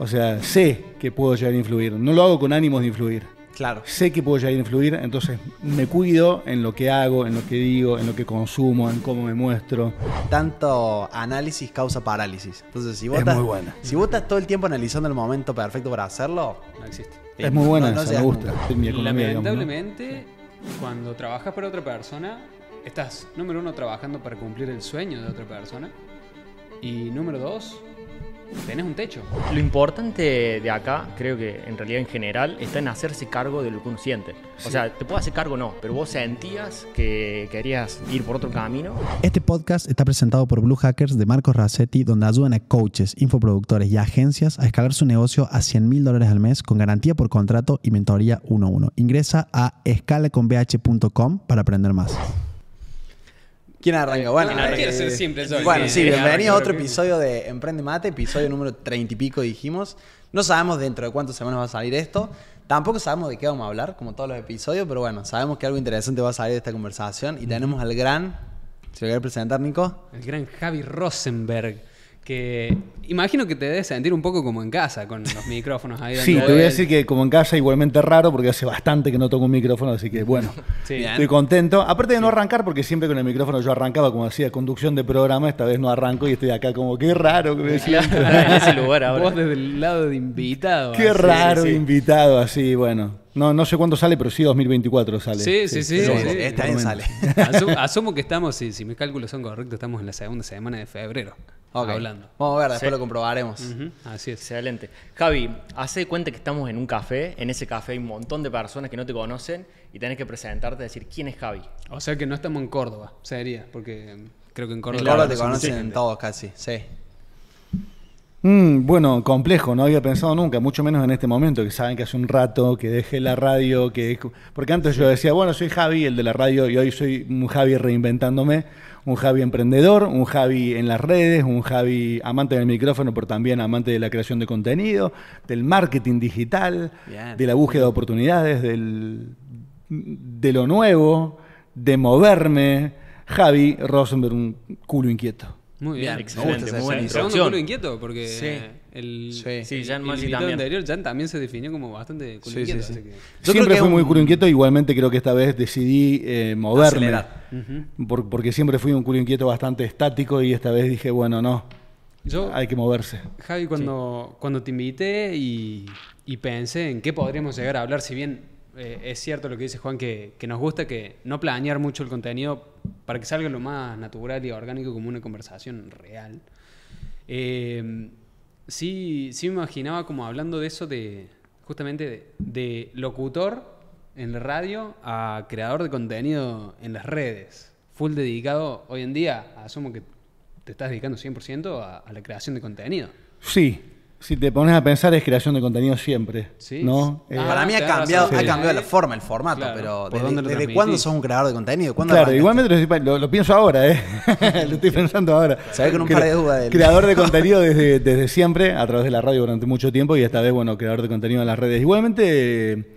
O sea, sé que puedo llegar a influir. No lo hago con ánimos de influir. Claro. Sé que puedo llegar a influir, entonces me cuido en lo que hago, en lo que digo, en lo que consumo, en cómo me muestro. Tanto análisis causa parálisis. Entonces, si vos, Es estás, muy buena. si vos estás todo el tiempo analizando el momento perfecto para hacerlo, No existe. Es muy buena no- no esa, me gusta. nunca. Es mi economía, digamos, ¿no? Lamentablemente, cuando trabajas para otra persona, estás, número uno, trabajando para cumplir el sueño de otra persona. Y número dos, tenés un techo. Lo importante de acá, creo que en realidad en general, está en hacerse cargo de lo que uno siente. O sea, te puedo hacer cargo no, pero vos sentías que querías ir por otro camino. Este podcast está presentado por Blue Hackers de Marcos Racetti, donde ayudan a coaches, infoproductores y agencias a escalar su negocio a 100 mil dólares al mes con garantía por contrato y mentoría 1 a 1. Ingresa a escalaconbh.com para aprender más. ¿Quién arranca? Bueno, No, no quiero ser siempre el Bueno, sí, bienvenido a otro episodio de Emprende Mate, episodio número 30 y pico dijimos. No sabemos dentro de cuántas semanas va a salir esto. Tampoco sabemos de qué vamos a hablar, como todos los episodios, pero bueno, sabemos que algo interesante va a salir de esta conversación. Y tenemos al gran. ¿Se lo quiere presentar, Nico? El gran Javi Rosenberg. Que imagino que te debes sentir un poco como en casa con los micrófonos ahí. Sí, te voy a decir que como en casa igualmente raro porque hace bastante que no toco un micrófono, así que bueno, Sí. Estoy contento. Aparte de no arrancar, porque siempre con el micrófono yo arrancaba como hacía conducción de programa, esta vez no arranco y estoy acá como, qué raro que me siento. en ese lugar ahora. Vos desde el lado de invitado. Qué así. raro sí. invitado así, bueno. No, no sé cuándo sale, pero sí 2024 sale. Sí, sí, sí. Sí, sí. Año sale. Asu- asumo que estamos, si, si mis cálculos son correctos, estamos en la segunda semana de febrero. Ok. Hablando. Vamos a ver, después Sí. lo comprobaremos. Así es. Excelente. Javi, hace de cuenta que estamos en un café. En ese café hay un montón de personas que no te conocen y tenés que presentarte y decir quién es Javi. O sea que no estamos en Córdoba, sería, porque creo que en Córdoba. En Córdoba te conocen todos casi, sí. Mm, bueno, complejo, no había pensado nunca, mucho menos en este momento, que saben que hace un rato que dejé la radio, que porque antes yo decía, bueno, soy Javi, el de la radio, y hoy soy un Javi reinventándome, un Javi emprendedor, un Javi en las redes, un Javi amante del micrófono, pero también amante de la creación de contenido, del marketing digital, Bien. de la búsqueda de oportunidades, del, de lo nuevo, de moverme. Javi Rosenberg, un culo inquieto. Muy bien. Bien, excelente, me gusta muy buena esa El segundo introducción. culo inquieto, porque Sí. el, Sí. Sí, Jan el también. anterior, Jan, también se definió como bastante culo Sí, inquieto. sí. así que- Yo creo siempre que fui muy culo inquieto, igualmente creo que esta vez decidí eh, moverme. Por- porque siempre fui un culo inquieto bastante estático y esta vez dije, bueno, no, Yo, hay que moverse. Javi, cuando, cuando te invité y, y pensé en qué podríamos llegar a hablar, si bien eh, es cierto lo que dice Juan, que, nos gusta que no planear mucho el contenido para que salga lo más natural y orgánico como una conversación real. Eh, sí, sí me imaginaba como hablando de eso de justamente de, de locutor en la radio a creador de contenido en las redes. Full dedicado hoy en día, asumo que te estás dedicando 100% a, a la creación de contenido. Sí, si te pones a pensar es creación de contenido siempre, Sí. ¿no? Ah, Eh, Para mí ha cambiado, razón. ha Sí. cambiado la forma, el formato, Claro. pero ¿Por ¿desde, dónde cuándo sos un creador de contenido? ¿Cuándo Claro, igualmente lo, pienso ahora, ¿eh? lo estoy pensando ahora. Se ve con un par de dudas de él. Creador de contenido desde, desde siempre, a través de la radio durante mucho tiempo y esta vez, bueno, creador de contenido en las redes. Igualmente,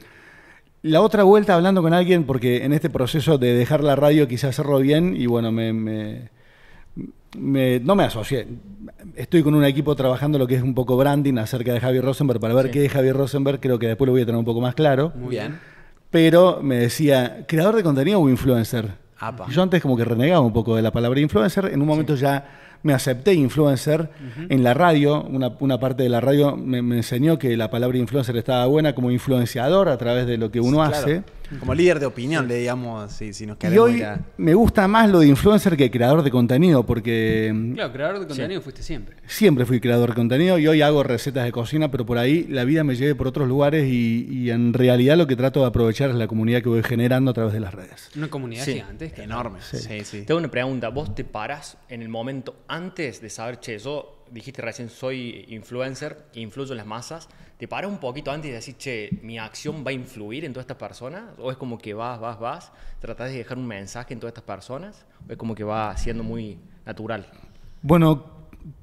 la otra vuelta hablando con alguien, porque en este proceso de dejar la radio quise hacerlo bien y bueno, me, me- me- no me asocié. Estoy con un equipo trabajando lo que es un poco branding acerca de Javi Rosenberg para ver Sí. qué es Javi Rosenberg, creo que después lo voy a tener un poco más claro. Muy bien. Pero me decía, ¿creador de contenido o influencer? Apa. Yo antes como que renegaba un poco de la palabra influencer. En un momento ya me acepté influencer. En la radio, una, una parte de la radio me, me enseñó que la palabra influencer estaba buena como influenciador a través de lo que uno Claro. hace. Como líder de opinión, le digamos, si, si nos Y queremos hoy ir a- me gusta más lo de influencer que creador de contenido, porque Claro, creador de contenido fuiste siempre. siempre fui creador de contenido y hoy hago recetas de cocina, pero por ahí la vida me lleve por otros lugares y, y en realidad lo que trato de aprovechar es la comunidad que voy generando a través de las redes. Una comunidad Sí. gigantesca. Enorme. Sí, sí. Tengo una pregunta. ¿Vos te parás en el momento antes de saber, che, yo dijiste recién soy influencer, influyo en las masas? ¿Te paras un poquito antes de decir, che, mi acción va a influir en todas estas personas? ¿O es como que vas, vas, vas, tratás de dejar un mensaje en todas estas personas? ¿O es como que va siendo muy natural? Bueno,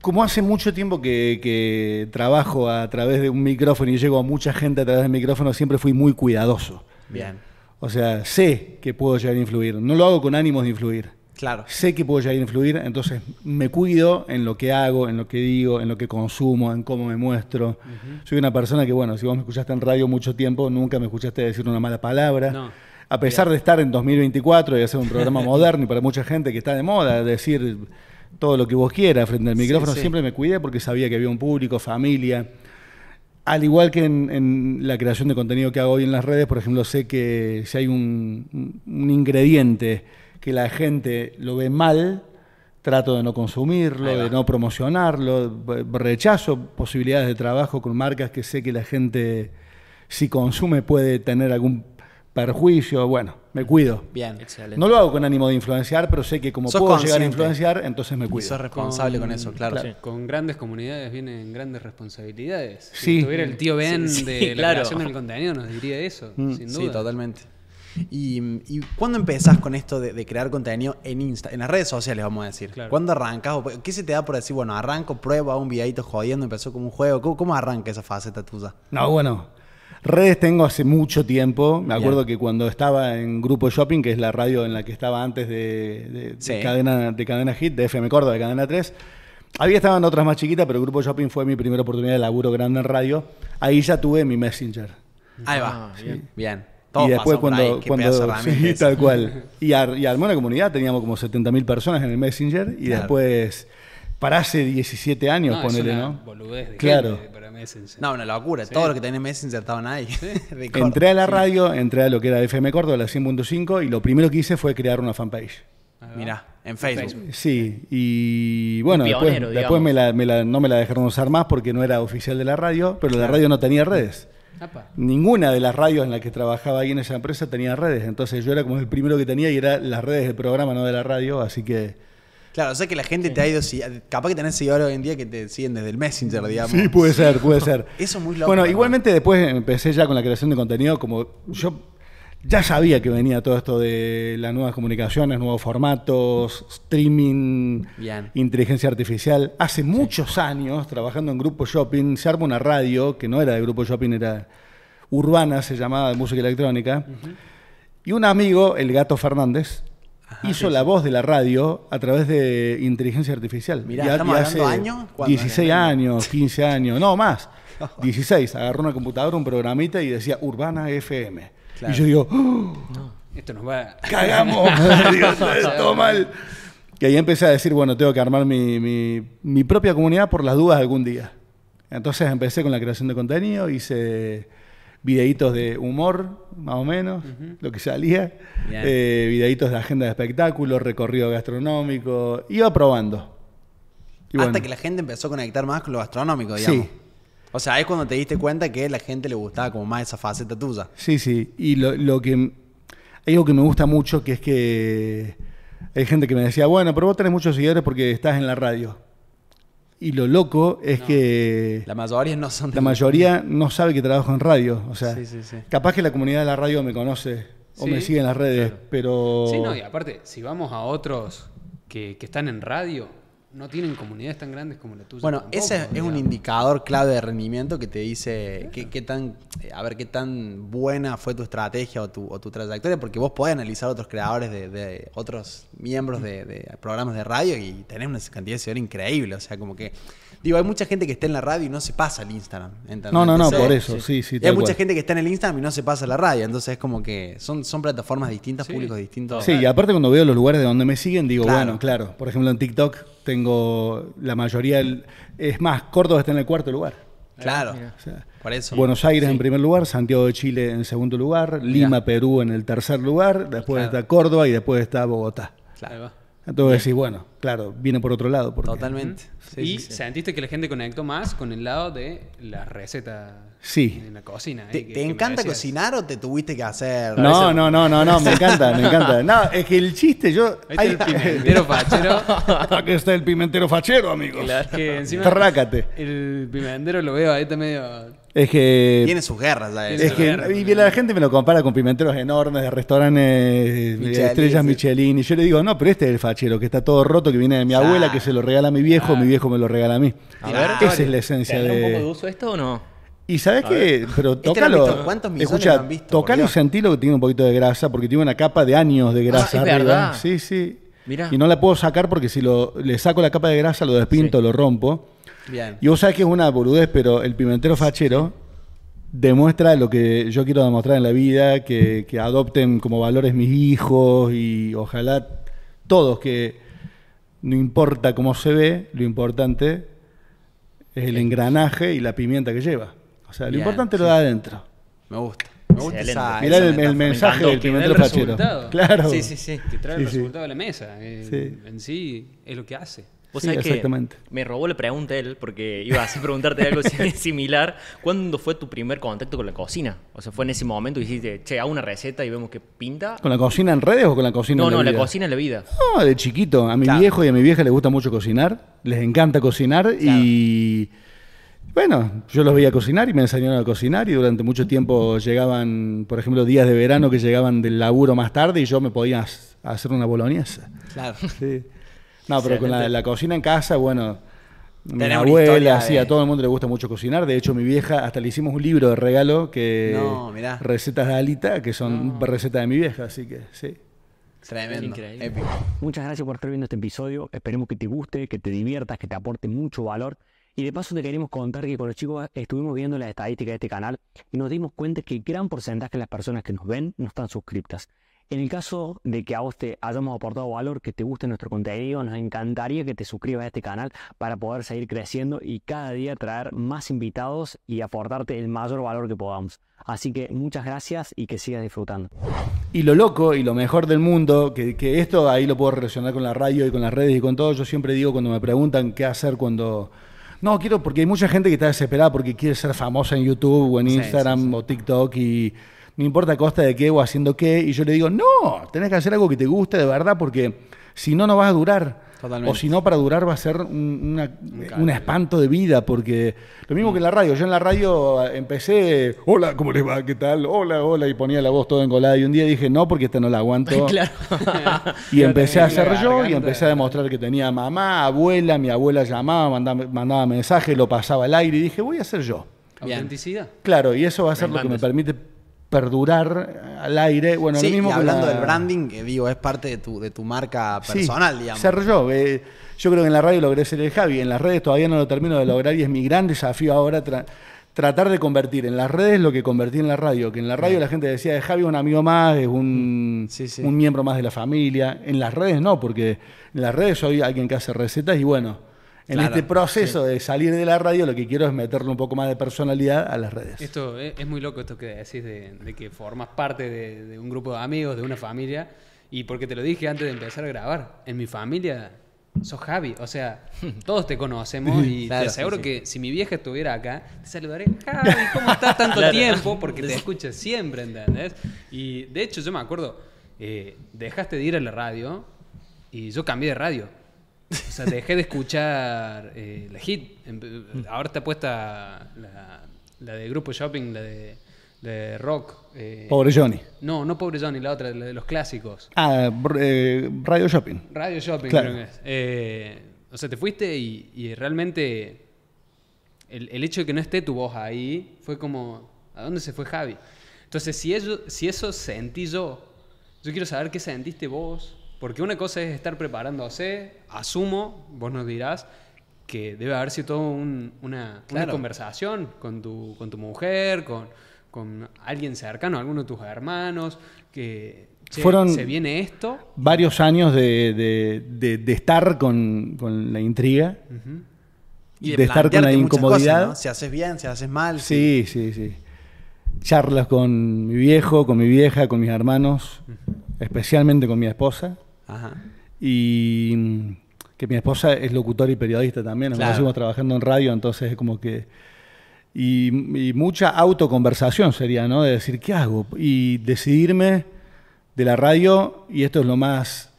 como hace mucho tiempo que, que trabajo a través de un micrófono y llego a mucha gente a través del micrófono, siempre fui muy cuidadoso. Bien. O sea, sé que puedo llegar a influir. No lo hago con ánimos de influir. Claro. sé que puedo llegar a influir, entonces me cuido en lo que hago, en lo que digo, en lo que consumo, en cómo me muestro. Soy una persona que, bueno, si vos me escuchaste en radio mucho tiempo, nunca me escuchaste decir una mala palabra. No. A pesar de estar en 2024 y hacer un programa moderno y para mucha gente que está de moda, decir todo lo que vos quieras frente al micrófono, sí. siempre me cuidé porque sabía que había un público, familia. Al igual que en, en la creación de contenido que hago hoy en las redes, por ejemplo, sé que si hay un, un ingrediente que la gente lo ve mal, trato de no consumirlo, de no promocionarlo, rechazo posibilidades de trabajo con marcas que sé que la gente, si consume, puede tener algún perjuicio. Bueno, me cuido. Bien. Excelente. No lo hago con ánimo de influenciar, pero sé que como Sos puedo llegar a influenciar, entonces me Y cuido. sos responsable con, eso, claro. claro. Con grandes comunidades vienen grandes responsabilidades. Sí. Si estuviera el tío Ben Sí, sí, de la claro. creación del contenido, nos diría eso, Mm. sin duda. Sí, totalmente. ¿Y, y cuándo empezás con esto de, de crear contenido en Insta, en las redes sociales, vamos a decir? Claro. ¿Cuándo arrancas? o ¿Qué se te da por decir, bueno, arranco, pruebo, hago un videito jodiendo, empezó como un juego? ¿Cómo, cómo arranca esa faceta tuya? No, bueno. Redes tengo hace mucho tiempo. Me acuerdo que cuando estaba en Grupo Shopping, que es la radio en la que estaba antes de, de- de Sí. cadena, de cadena Hit, de FM Córdoba, de Cadena 3. Había estaban otras más chiquitas, pero Grupo Shopping fue mi primera oportunidad de laburo grande en radio. Ahí ya tuve mi Messenger. Ahí va. Ah, bien. Bien. Todos y después cuando, ahí. Cuando sí, tal cual. Y, ar- y armé una comunidad, teníamos como 70.000 personas en el Messenger y Claro. después, para hace 17 años, No, es ponele, una ¿no? boludez de Claro. gente para Messenger. No, una locura. Todo lo que tenés en Messenger estaban ahí. Entré a la radio, entré a lo que era FM Córdoba, la 100.5, y lo primero que hice fue crear una fanpage. Mirá, en Facebook. Facebook. Sí, y bueno, después, después digamos. me la- me la- no me la dejaron usar más porque no era oficial de la radio, pero la radio no tenía redes. Apa. Ninguna de las radios en las que trabajaba ahí en esa empresa tenía redes, entonces yo era como el primero que tenía y era las redes del programa, no de la radio, así que... Claro, o sea que la gente te ha ido. Capaz que tenés seguidores hoy en día que te siguen desde el Messenger, digamos. Sí, puede ser, puede ser. Eso es muy loco, Bueno, ¿no? igualmente después empecé ya con la creación de contenido, como yo ya sabía que venía todo esto de las nuevas comunicaciones, nuevos formatos, streaming, Bien. inteligencia artificial. Hace muchos años, trabajando en Grupo Shopping, se arma una radio que no era de Grupo Shopping, era urbana, se llamaba de música electrónica. Y un amigo, el gato Fernández, hizo la voz de la radio a través de inteligencia artificial. Mirá, Y a- ¿estamos hace años? ¿Cuándo? 16 años, 15 años, no más. 16. Agarró una computadora, un programita y decía Urbana FM. Claro. Y yo digo, ¡Oh! Esto nos va. cagamos, Digo, todo mal. Y ahí empecé a decir, bueno, tengo que armar mi, mi- mi propia comunidad por las dudas algún día. Entonces empecé con la creación de contenido, hice videitos de humor, más o menos, lo que salía, eh, videitos de agenda de espectáculos, recorrido gastronómico, iba probando. Y Hasta bueno, que la gente empezó a conectar más con lo gastronómico, digamos. Sí. O sea, es cuando te diste cuenta que a la gente le gustaba como más esa faceta tuya. Sí, sí. Y lo, lo que. Hay algo que me gusta mucho que es que hay gente que me decía, bueno, pero vos tenés muchos seguidores porque estás en la radio. Y lo loco es que La mayoría no son de- la mayoría no sabe que trabajo en radio. O sea, Sí, sí, sí. capaz que la comunidad de la radio me conoce o Sí, me sigue en las redes, pero. Sí, no, y aparte, si vamos a otros que, que están en radio, no tienen comunidades tan grandes como la tuya. Bueno, tampoco, ese es un indicador clave de rendimiento que te dice qué, qué tan, eh, a ver qué tan buena fue tu estrategia o tu, o tu trayectoria, porque vos podés analizar otros creadores de, de otros miembros de, de programas de radio y tenés una cantidad de seguidores increíble. O sea, como que, digo, hay mucha gente que está en la radio y no se pasa al Instagram. ¿entendés? No, no, no, por eso, sí, sí, y hay mucha gente que está en el Instagram y no se pasa a la radio. Entonces es como que son, son plataformas distintas, Sí. públicos distintos. Sí, y aparte cuando veo los lugares de donde me siguen, digo, Claro. bueno, claro. Por ejemplo, en TikTok tengo la mayoría. Es más, Córdoba está en el cuarto lugar. Claro. O sea, Por eso. Buenos Aires en primer lugar, Santiago de Chile en segundo lugar, Lima, Perú en el tercer lugar, después Claro. está Córdoba y después está Bogotá. Claro. Entonces decís, bueno, claro, viene por otro lado. Porque, Totalmente. Sí, y sí, sí. sentiste que la gente conectó más con el lado de la receta Sí. en la cocina. ¿Te, eh, que- te que me encanta cocinar o te tuviste que hacer? No, no, no, no, no, me encanta, me encanta. No, es que el chiste, yo. Ahí está el pimentero fachero. Aquí está el pimentero fachero, amigos. que encima Trácate. el pimentero lo veo ahí está medio... Es que. Tiene sus guerras ya. Tiene Es eso. que guerra, y la gente me lo compara con pimenteros enormes de restaurantes de Michelin, estrellas. Michelin. Y yo le digo, no, pero este es el fachero, que está todo roto, que viene de mi abuela, que se lo regala a mi viejo, mi viejo me lo regala a mí. A ver, Esa es la esencia ¿Tendrá un poco de de. uso esto o no? Y sabes qué, pero Este lo tócalo. visto, ¿cuántos millones Escucha, lo han visto, por tocalo y Dios? sentilo que tiene un poquito de grasa, porque tiene una capa de años de grasa es arriba. verdad. Sí, sí. Mirá. Y no la puedo sacar porque si lo, le saco la capa de grasa, lo despinto, Sí. lo rompo. Bien. Y vos sabés que es una boludez, pero el pimentero fachero demuestra lo que yo quiero demostrar en la vida, que, que adopten como valores mis hijos y ojalá todos que no importa cómo se ve, lo importante es el engranaje y la pimienta que lleva. O sea, lo Bien, importante lo sí. da adentro. Me gusta. Me gusta esa, Mirá esa el, mensaje del Que da el pimentero fachero. resultado. Claro. Sí, sí, sí. Que trae Sí, el sí. resultado de la mesa. eh, Sí. En sí es lo que hace. Vos Sí, sabés que exactamente. me robó la pregunta él, porque iba a preguntarte algo similar. ¿Cuándo fue tu primer contacto con la cocina? O sea, ¿fue en ese momento que dijiste, che, hago una receta y vemos que pinta? ¿Con la cocina en redes o con la cocina No, en no, la vida? cocina en la vida. No, de chiquito. A mi Claro. viejo y a mi vieja les gusta mucho cocinar. Les encanta cocinar y... Bueno, yo los veía cocinar y me enseñaron a cocinar y durante mucho tiempo llegaban, por ejemplo, días de verano que llegaban del laburo más tarde y yo me podía hacer una boloñesa. Claro. Sí. No, pero con la, la cocina en casa, bueno, mi abuela, historia sí, de- a todo el mundo le gusta mucho cocinar. De hecho, mi vieja, hasta le hicimos un libro de regalo que... No, mirá. Recetas de Alita, que son recetas de mi vieja, así que sí. Tremendo. Increíble. Épico. Muchas gracias por estar viendo este episodio. Esperemos que te guste, que te diviertas, que te aporte mucho valor. Y de paso te queremos contar que con los chicos estuvimos viendo las estadísticas de este canal y nos dimos cuenta que gran porcentaje de las personas que nos ven no están suscriptas. En el caso de que a vos te hayamos aportado valor, que te guste nuestro contenido, nos encantaría que te suscribas a este canal para poder seguir creciendo y cada día traer más invitados y aportarte el mayor valor que podamos. Así que muchas gracias y que sigas disfrutando. Y lo loco y lo mejor del mundo, que, que esto ahí lo puedo relacionar con la radio y con las redes y con todo, yo siempre digo cuando me preguntan qué hacer cuando... No, quiero, porque hay mucha gente que está desesperada porque quiere ser famosa en YouTube o en Sí, Instagram sí, sí. o TikTok y no importa a costa de qué o haciendo qué. Y yo le digo, no, tenés que hacer algo que te guste de verdad porque si no, no vas a durar. Totalmente. O si no, para durar va a ser un, una- un espanto de vida, porque lo mismo que en la radio. Yo en la radio eh, empecé, hola, ¿cómo les va? ¿Qué tal? Hola, hola, y ponía la voz toda engolada. Y un día dije, no, porque esta no la aguanto. claro. Y empecé a hacer yo y empecé a demostrar que tenía mamá, abuela, mi abuela llamaba, mandaba, mandaba mensajes, lo pasaba al aire y dije, voy a hacer yo. Autenticidad. Claro, y eso va a ser lo que me permite perdurar al aire. Bueno, sí, lo mismo y hablando la- del branding, que digo, es parte de tu, de tu marca Sí, personal, digamos. Ser yo. eh, yo creo que en la radio logré ser el Javi. En las redes todavía no lo termino de lograr y es mi gran desafío ahora tra- tratar de convertir en las redes lo que convertí en la radio. Que en la radio la gente decía, es Javi es un amigo más, es un, sí. un miembro más de la familia. En las redes no, porque en las redes soy alguien que hace recetas y bueno. En Claro, este proceso de salir de la radio, lo que quiero es meterle un poco más de personalidad a las redes. Esto es, es muy loco esto que decís de, de que formas parte de, de un grupo de amigos, de una familia. Y porque te lo dije antes de empezar a grabar, en mi familia sos Javi. O sea, todos te conocemos y Claro, te aseguro sí, que si mi vieja estuviera acá, te saludaré, Javi, ¿cómo estás tanto tiempo? Porque te escucha siempre, ¿entendés? Y de hecho yo me acuerdo, eh, dejaste de ir a la radio y yo cambié de radio. O sea, dejé de escuchar eh, la hit. Empe- Ahora está puesta la, la de Grupo Shopping, la de, la de rock. eh, Pobre Johnny. No, no Pobre Johnny, la otra, la de los clásicos. Ah, eh, Radio Shopping. Radio Shopping, Claro. creo que es. Eh, o sea, te fuiste y, y realmente el, el hecho de que no esté tu voz ahí fue como, ¿a dónde se fue Javi? Entonces, si, ello- si eso sentí yo, yo quiero saber qué sentiste vos, porque una cosa es estar preparándose, asumo, vos nos dirás, que debe haber sido todo un- una, una conversación con tu, con tu mujer, con, con alguien cercano, alguno de tus hermanos, que che, Fueron- se viene esto, varios años de, de- de- de estar con, con la intriga, Y de estar con la incomodidad. cosas, ¿no? Si haces bien, si haces mal. Sí, sí, sí. Charlas con mi viejo, con mi vieja, con mis hermanos, especialmente con mi esposa. Ajá. Y mm, que mi esposa es locutora y periodista también, nos Claro. conocimos trabajando en radio, entonces es como que... Y, y mucha autoconversación sería, ¿no? De decir, ¿qué hago? Y decidirme de la radio, y esto es lo más...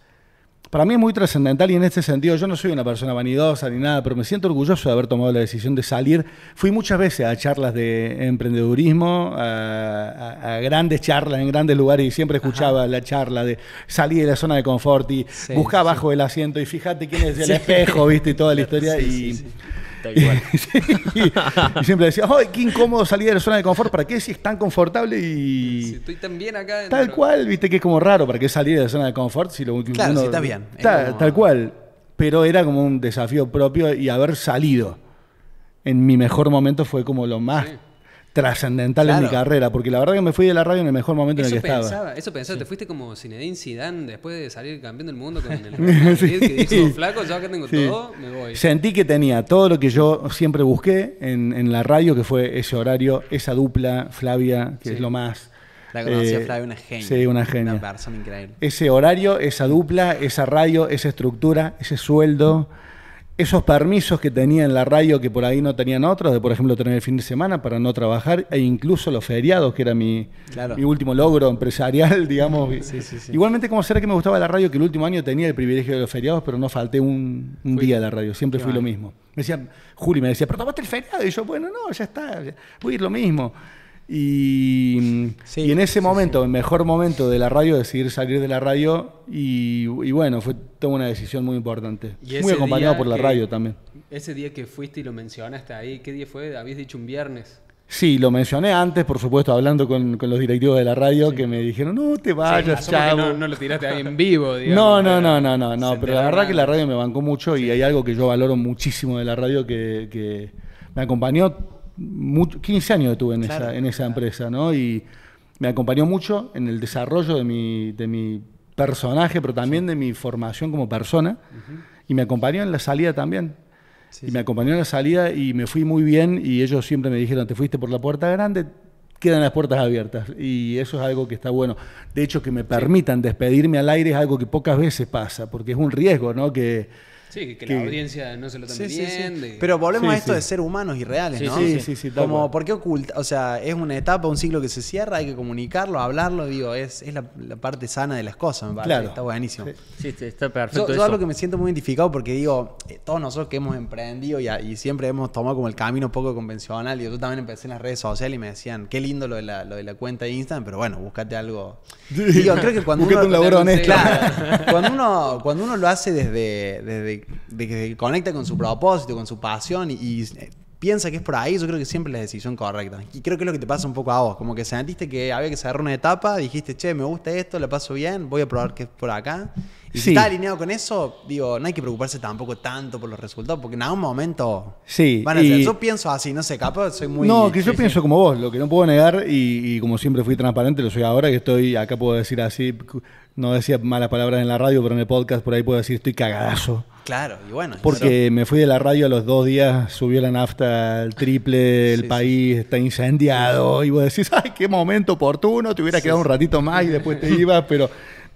Para mí es muy trascendental y en este sentido yo no soy una persona vanidosa ni nada, pero me siento orgulloso de haber tomado la decisión de salir. Fui muchas veces a charlas de emprendedurismo, a, a- a grandes charlas en grandes lugares y siempre escuchaba la charla de salir de la zona de confort y Sí, buscar abajo del asiento y fíjate quién es el espejo, viste, y toda la historia. Sí, y, sí, sí. Tal cual. y siempre decía, ¡ay, qué incómodo salir de la zona de confort! ¿Para qué si es tan confortable y. Si estoy tan bien acá. Tal dentro. cual, viste que es como raro, ¿para qué salir de la zona de confort si lo último Claro, si estás bien. Es Ta- como- Tal cual. Pero era como un desafío propio y haber salido en mi mejor momento fue como lo más Sí. Trascendental en mi carrera, porque la verdad que me fui de la radio en el mejor momento Eso en el que estaba. pensaba, eso pensaba, te fuiste como Zinedine Zidane después de salir campeón del mundo con el Madrid, que dijo, flaco, yo acá tengo Sí. todo, me voy. Sentí que tenía todo lo que yo siempre busqué en, en la radio, que fue ese horario, esa dupla, Flavia, que Sí. es lo más. La conocí a eh, Flavia, una genia. Sí, una genia. Una persona increíble. Ese horario, esa dupla, esa radio, esa estructura, ese sueldo, esos permisos que tenía en la radio que por ahí no tenían otros, de por ejemplo tener el fin de semana para no trabajar, e incluso los feriados, que era mi, Claro. mi último logro empresarial, digamos. Sí, sí, sí. Igualmente, como será que me gustaba la radio, que el último año tenía el privilegio de los feriados, pero no falté un, un día de la radio, siempre Qué fui lo mismo. Me decía, Juli me decía, pero tomaste el feriado, y yo, bueno, no, ya está, voy a ir lo mismo. Y, Sí, y en ese sí, momento, el mejor momento de la radio, decidir salir de la radio, y, y bueno, fue toda una decisión muy importante. Y Muy acompañado por la que- radio también. Ese día que fuiste y lo mencionaste ahí, ¿qué día fue? Habías dicho un viernes. Sí, lo mencioné antes, por supuesto, hablando con, con los directivos de la radio, que me dijeron, no te vayas, que chavo. no, no lo tiraste ahí en vivo, digamos. No, no, no, no, no, pero la verdad que la radio me bancó mucho y hay algo que yo valoro muchísimo de la radio que, que me acompañó, 15 años estuve en, Claro, esa, en esa empresa, ¿no? Y me acompañó mucho en el desarrollo de mi, de mi personaje, pero también de mi formación como persona, y me acompañó en la salida también. Sí, y me acompañó en la salida y me fui muy bien y ellos siempre me dijeron, te fuiste por la puerta grande, quedan las puertas abiertas. Y eso es algo que está bueno. De hecho, que me permitan despedirme al aire es algo que pocas veces pasa, porque es un riesgo, ¿no? Que, Sí, que, que la audiencia no se lo tome Sí, sí, sí. bien. de- Pero volvemos Sí, a esto sí. de ser humanos y reales, Sí, ¿no? sí, sí, sí, Como. ¿por qué oculta? O sea, es una etapa, un ciclo que se cierra, hay que comunicarlo, hablarlo, digo, es, es la, la parte sana de las cosas, me parece. Claro. Está buenísimo. Sí. Sí, está- Yo, perfecto yo eso. algo que me siento muy identificado porque digo, eh, todos nosotros que hemos emprendido y, y siempre hemos tomado como el camino poco convencional, y yo también empecé en las redes sociales y me decían, qué lindo lo de la, lo de la cuenta de Instagram, pero bueno, búscate algo. Digo, creo que cuando uno, un laburo honesto. Claro, cuando uno, cuando uno lo hace desde, desde de que conecta con su propósito, con su pasión y, y, eh, piensa que es por ahí, yo creo que siempre es la decisión correcta. Y creo que es lo que te pasa un poco a vos, como que sentiste que había que cerrar una etapa, dijiste, che, me gusta esto, la paso bien, voy a probar que es por acá. Y Sí. si estás alineado con eso, digo, no hay que preocuparse tampoco tanto por los resultados, porque en algún momento Sí, van a ser. Yo pienso así, no sé, capaz soy muy... no, que yo pienso como vos, lo que no puedo negar, y, y como siempre fui transparente, lo soy ahora, que estoy, acá puedo decir así, no decía malas palabras en la radio, pero en el podcast por ahí puedo decir estoy cagadazo. Claro, y bueno. Porque me fui de la radio a los dos días, subió la nafta al triple, el Sí, país está incendiado, y vos decís, ay, qué momento oportuno, te hubiera quedado un ratito más y después te ibas, pero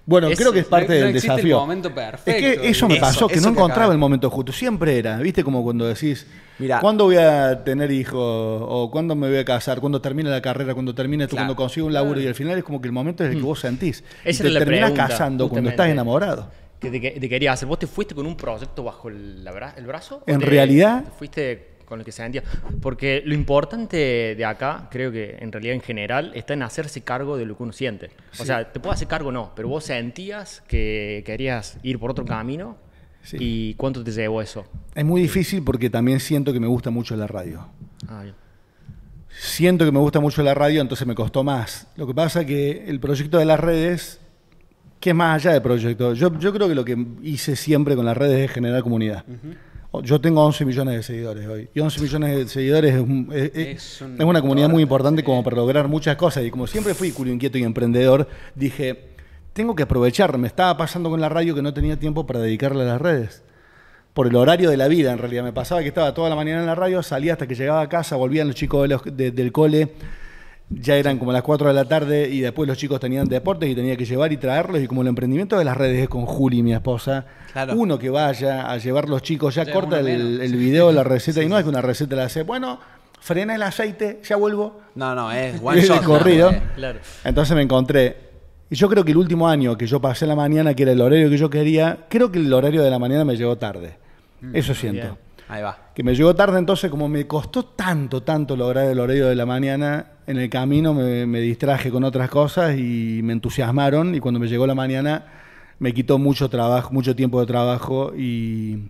bueno, creo que es parte no- del no existe el desafío. momento es perfecto, que eso me Eso, pasó, que no que encontraba acaba. el momento justo, siempre era, viste, como cuando decís, Mirá. ¿cuándo voy a tener hijos? ¿O cuándo me voy a casar? ¿Cuándo termine la carrera? ¿Cuándo termine esto? Claro. ¿Cuándo consigo un laburo? Y al final es como que el momento es el que vos sentís. y Esa te era la terminás pregunta, casando cuando estás enamorado. Que te, que te quería hacer. ¿Vos te fuiste con un proyecto bajo el, la el brazo? En te- realidad- te fuiste con el que se sentía. Porque lo importante de acá, creo que en realidad en general, está en hacerse cargo de lo que uno siente. O sea, te puedo hacer cargo no, pero vos sentías que querías ir por otro camino. Sí. ¿Y cuánto te llevó eso? Es muy difícil porque también siento que me gusta mucho la radio. Ah, bien. Siento que me gusta mucho la radio, entonces me costó más. Lo que pasa es que el proyecto de las redes, que es más allá del proyecto, yo, yo creo que lo que hice siempre con las redes es generar comunidad. Yo tengo 11 millones de seguidores hoy. Y 11 millones de seguidores es, un- es- es- Es un es una comunidad muy importante como para lograr muchas cosas. Y como siempre fui culo inquieto y emprendedor, dije, tengo que aprovechar. Me estaba pasando con la radio que no tenía tiempo para dedicarle a las redes por el horario de la vida, en realidad. Me pasaba que estaba toda la mañana en la radio, salía hasta que llegaba a casa, volvían los chicos de los- de- del cole, ya eran como las 4 de la tarde y después los chicos tenían deportes y tenía que llevar y traerlos. Y como el emprendimiento de las redes es con Juli, mi esposa, Claro. uno que vaya a llevar los chicos, ya corta el, el video, la receta, y no es que una receta la hace, bueno, frena el aceite, ya vuelvo. No, no, es one shot. corrido. ¿no? Claro. Entonces me encontré. Y yo creo que el último año que yo pasé la mañana, que era el horario que yo quería, creo que el horario de la mañana me llegó tarde. Eso siento. bien. Ahí va. Que me llegó tarde, entonces como me costó tanto, tanto lograr el horario de la mañana, en el camino me, me distraje con otras cosas y me entusiasmaron y cuando me llegó la mañana me quitó mucho trabajo, mucho tiempo de trabajo y,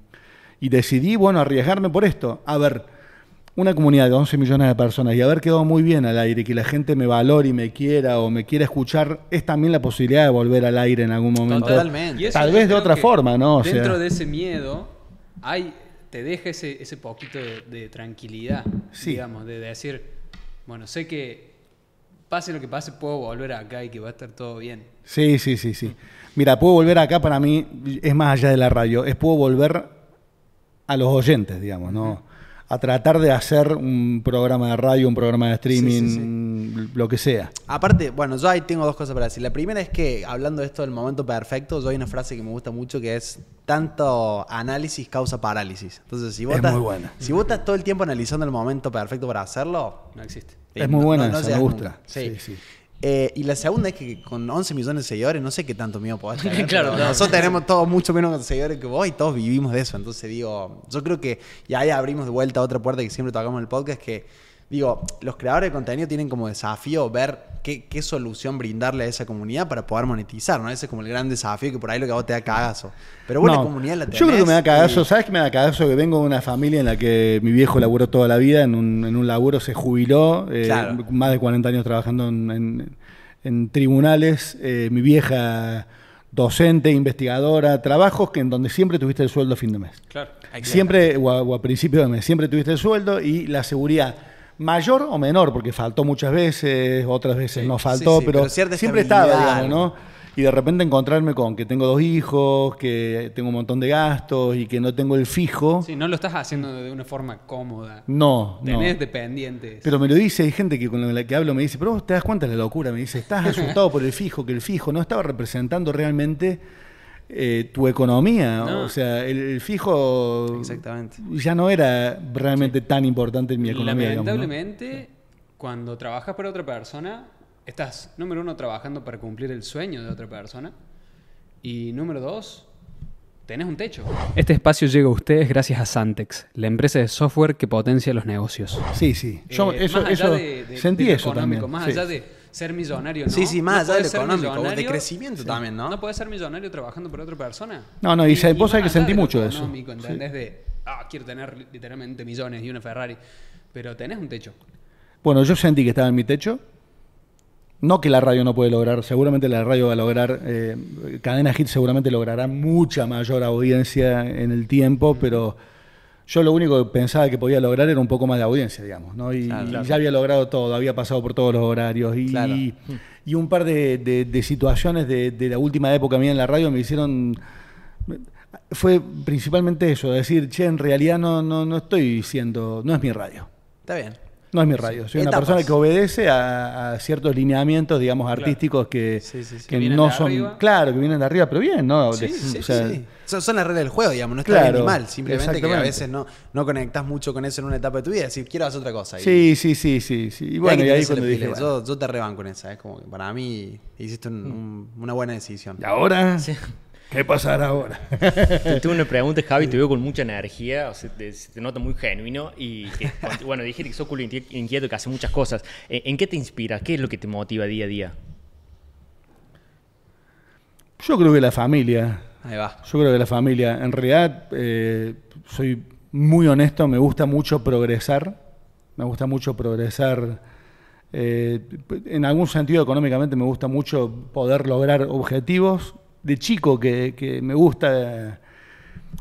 Y decidí, bueno, arriesgarme por esto. A ver, una comunidad de 11 millones de personas y haber quedado muy bien al aire, que la gente me valore y me quiera o me quiera escuchar, es también la posibilidad de volver al aire en algún momento. Totalmente. Y Tal vez de otra forma, ¿no? O dentro sea- de ese miedo, hay, te deja ese, ese poquito de, de tranquilidad, Sí. digamos, de decir, bueno, sé que pase lo que pase, puedo volver acá y que va a estar todo bien. Sí, sí, sí, sí. Mira, puedo volver acá para mí, es más allá de la radio, es puedo volver a los oyentes, digamos, ¿no? A tratar de hacer un programa de radio, un programa de streaming, lo que sea. Aparte, bueno, yo ahí tengo dos cosas para decir. La primera es que, hablando de esto del momento perfecto, yo hay una frase que me gusta mucho que es tanto análisis causa parálisis. Entonces, si vos, Es estás, muy buena. si vos estás todo el tiempo analizando el momento perfecto para hacerlo, No existe. Es muy buena esa, me gusta. nunca. Sí, sí. Eh, y la segunda es que con 11 millones de seguidores, no sé qué tanto miedo podés tener. Claro, claro. Nosotros tenemos todos mucho menos seguidores que vos y todos vivimos de eso. Entonces digo, yo creo que, y ahí abrimos de vuelta otra puerta que siempre tocamos en el podcast, que digo, los creadores de contenido tienen como desafío ver qué, qué solución brindarle a esa comunidad para poder monetizar, ¿no? Ese es como el gran desafío que por ahí lo que a vos te da cagazo. Pero vos la No, comunidad la tenés. Yo creo que me da cagazo. y- ¿Sabes qué me da cagazo? Que vengo de una familia en la que mi viejo laburó toda la vida, en un, en un laburo se jubiló, eh, Claro. más de 40 años trabajando en, en- en tribunales. eh, mi vieja docente, investigadora, trabajos que en donde siempre tuviste el sueldo a fin de mes. Claro. Siempre, o a, o a principio de mes, siempre tuviste el sueldo y la seguridad. Mayor o menor, porque faltó muchas veces, otras veces no faltó, sí, sí, pero, pero cierta siempre estaba, digamos, ¿no? Y de repente encontrarme con que tengo dos hijos, que tengo un montón de gastos y que no tengo el fijo. Sí, no lo estás haciendo de una forma cómoda. No, no. Tenés dependientes. Pero me lo dice, hay gente que con la que hablo me dice, pero vos te das cuenta de la locura, me dice, estás asustado por el fijo, que el fijo no estaba representando realmente eh, tu economía. No. O sea, el, el fijo Exactamente. ya no era realmente tan importante en mi economía. digamos, ¿no? Lamentablemente, cuando trabajas para otra persona, estás, número uno, trabajando para cumplir el sueño de otra persona. Y número dos, tenés un techo. Este espacio llega a ustedes gracias a Santex, la empresa de software que potencia los negocios. Sí, sí. Yo Eh, eso, más allá eso de- de- sentí de eso económico, también. Más sí. allá de ser millonario, ¿no? Sí, sí, más allá de lo económico, de crecimiento también, ¿no? No puedes ser millonario trabajando para otra persona. No, no, y vos sabés que sentí de mucho de eso. ¿entendés? De, ah, quiero tener literalmente millones y una Ferrari. Pero tenés un techo. Bueno, yo sentí que estaba en mi techo. No que la radio no puede lograr, seguramente la radio va a lograr, eh, Cadena Hit seguramente logrará mucha mayor audiencia en el tiempo, pero yo lo único que pensaba que podía lograr era un poco más de audiencia, digamos, ¿no? Y, Claro, y claro. ya había logrado todo, había pasado por todos los horarios y, Claro. y un par de, de- de situaciones de, de la última época mía en la radio me hicieron fue principalmente eso, decir, che, en realidad no, no, no estoy siendo, no es mi radio. Está bien. No es mi radio. Soy una persona que obedece a, a ciertos lineamientos, digamos, artísticos que, Sí, sí, sí. que no son. arriba. Claro, que vienen de arriba, pero bien, ¿no? Sí, De- sí, o sea, sí. Son, son las reglas del juego, digamos, no está Claro, bien ni mal. Simplemente que a veces no, no conectás mucho con eso en una etapa de tu vida. quiero hacer otra cosa. Y- Sí, sí, sí, sí, sí. Y bueno, y ahí cuando dije, bueno, yo, yo te rebanco en esa. Es como que para mí hiciste un- un- una buena decisión. ¿y ahora? ¿Qué pasará ahora? Te tengo una pregunta, Javi, te veo con mucha energía, o sea, te, se te nota muy genuino y que, bueno, dijiste que sos culo inquie- inquieto, que hace muchas cosas. ¿En, en qué te inspira? ¿Qué es lo que te motiva día a día? Yo creo que la familia. Ahí va. Yo creo que la familia. En realidad, eh, soy muy honesto, me gusta mucho progresar. Me gusta mucho progresar. eh, en algún sentido, económicamente, me gusta mucho poder lograr objetivos. De chico, que, que me gusta.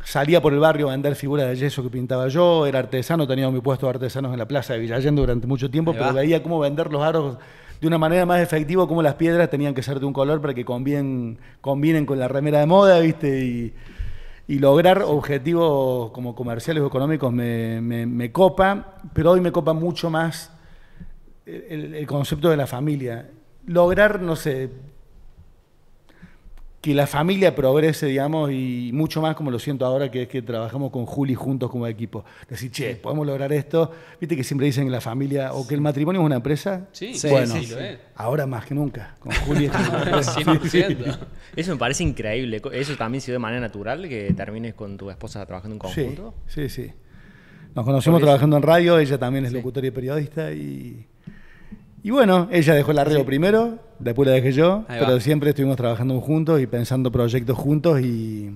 salía por el barrio a vender figuras de yeso que pintaba yo. Era artesano, tenía mi puesto de artesanos en la plaza de Villayendo durante mucho tiempo, pero veía cómo vender los aros de una manera más efectiva, cómo las piedras tenían que ser de un color para que combinen, combinen con la remera de moda, ¿viste? Y, y lograr objetivos como comerciales o económicos me, me- me copa, pero hoy me copa mucho más el, el concepto de la familia. Lograr, no sé, que la familia progrese, digamos, y mucho más como lo siento ahora, que es que trabajamos con Juli juntos como equipo. Decir, che, podemos lograr esto. Viste que siempre dicen que la familia, o que el matrimonio es una empresa. Sí, Sí, bueno, sí, lo es. ahora más que nunca. Con Juli es una empresa. 100%. Eso me parece increíble. ¿Eso también se dio de manera natural, que termines con tu esposa trabajando en conjunto? sí, sí. Nos conocimos Porque- trabajando en radio, ella también es locutora y periodista y... Y bueno, ella dejó la radio primero, después la dejé yo, Ahí pero va. siempre estuvimos trabajando juntos y pensando proyectos juntos y...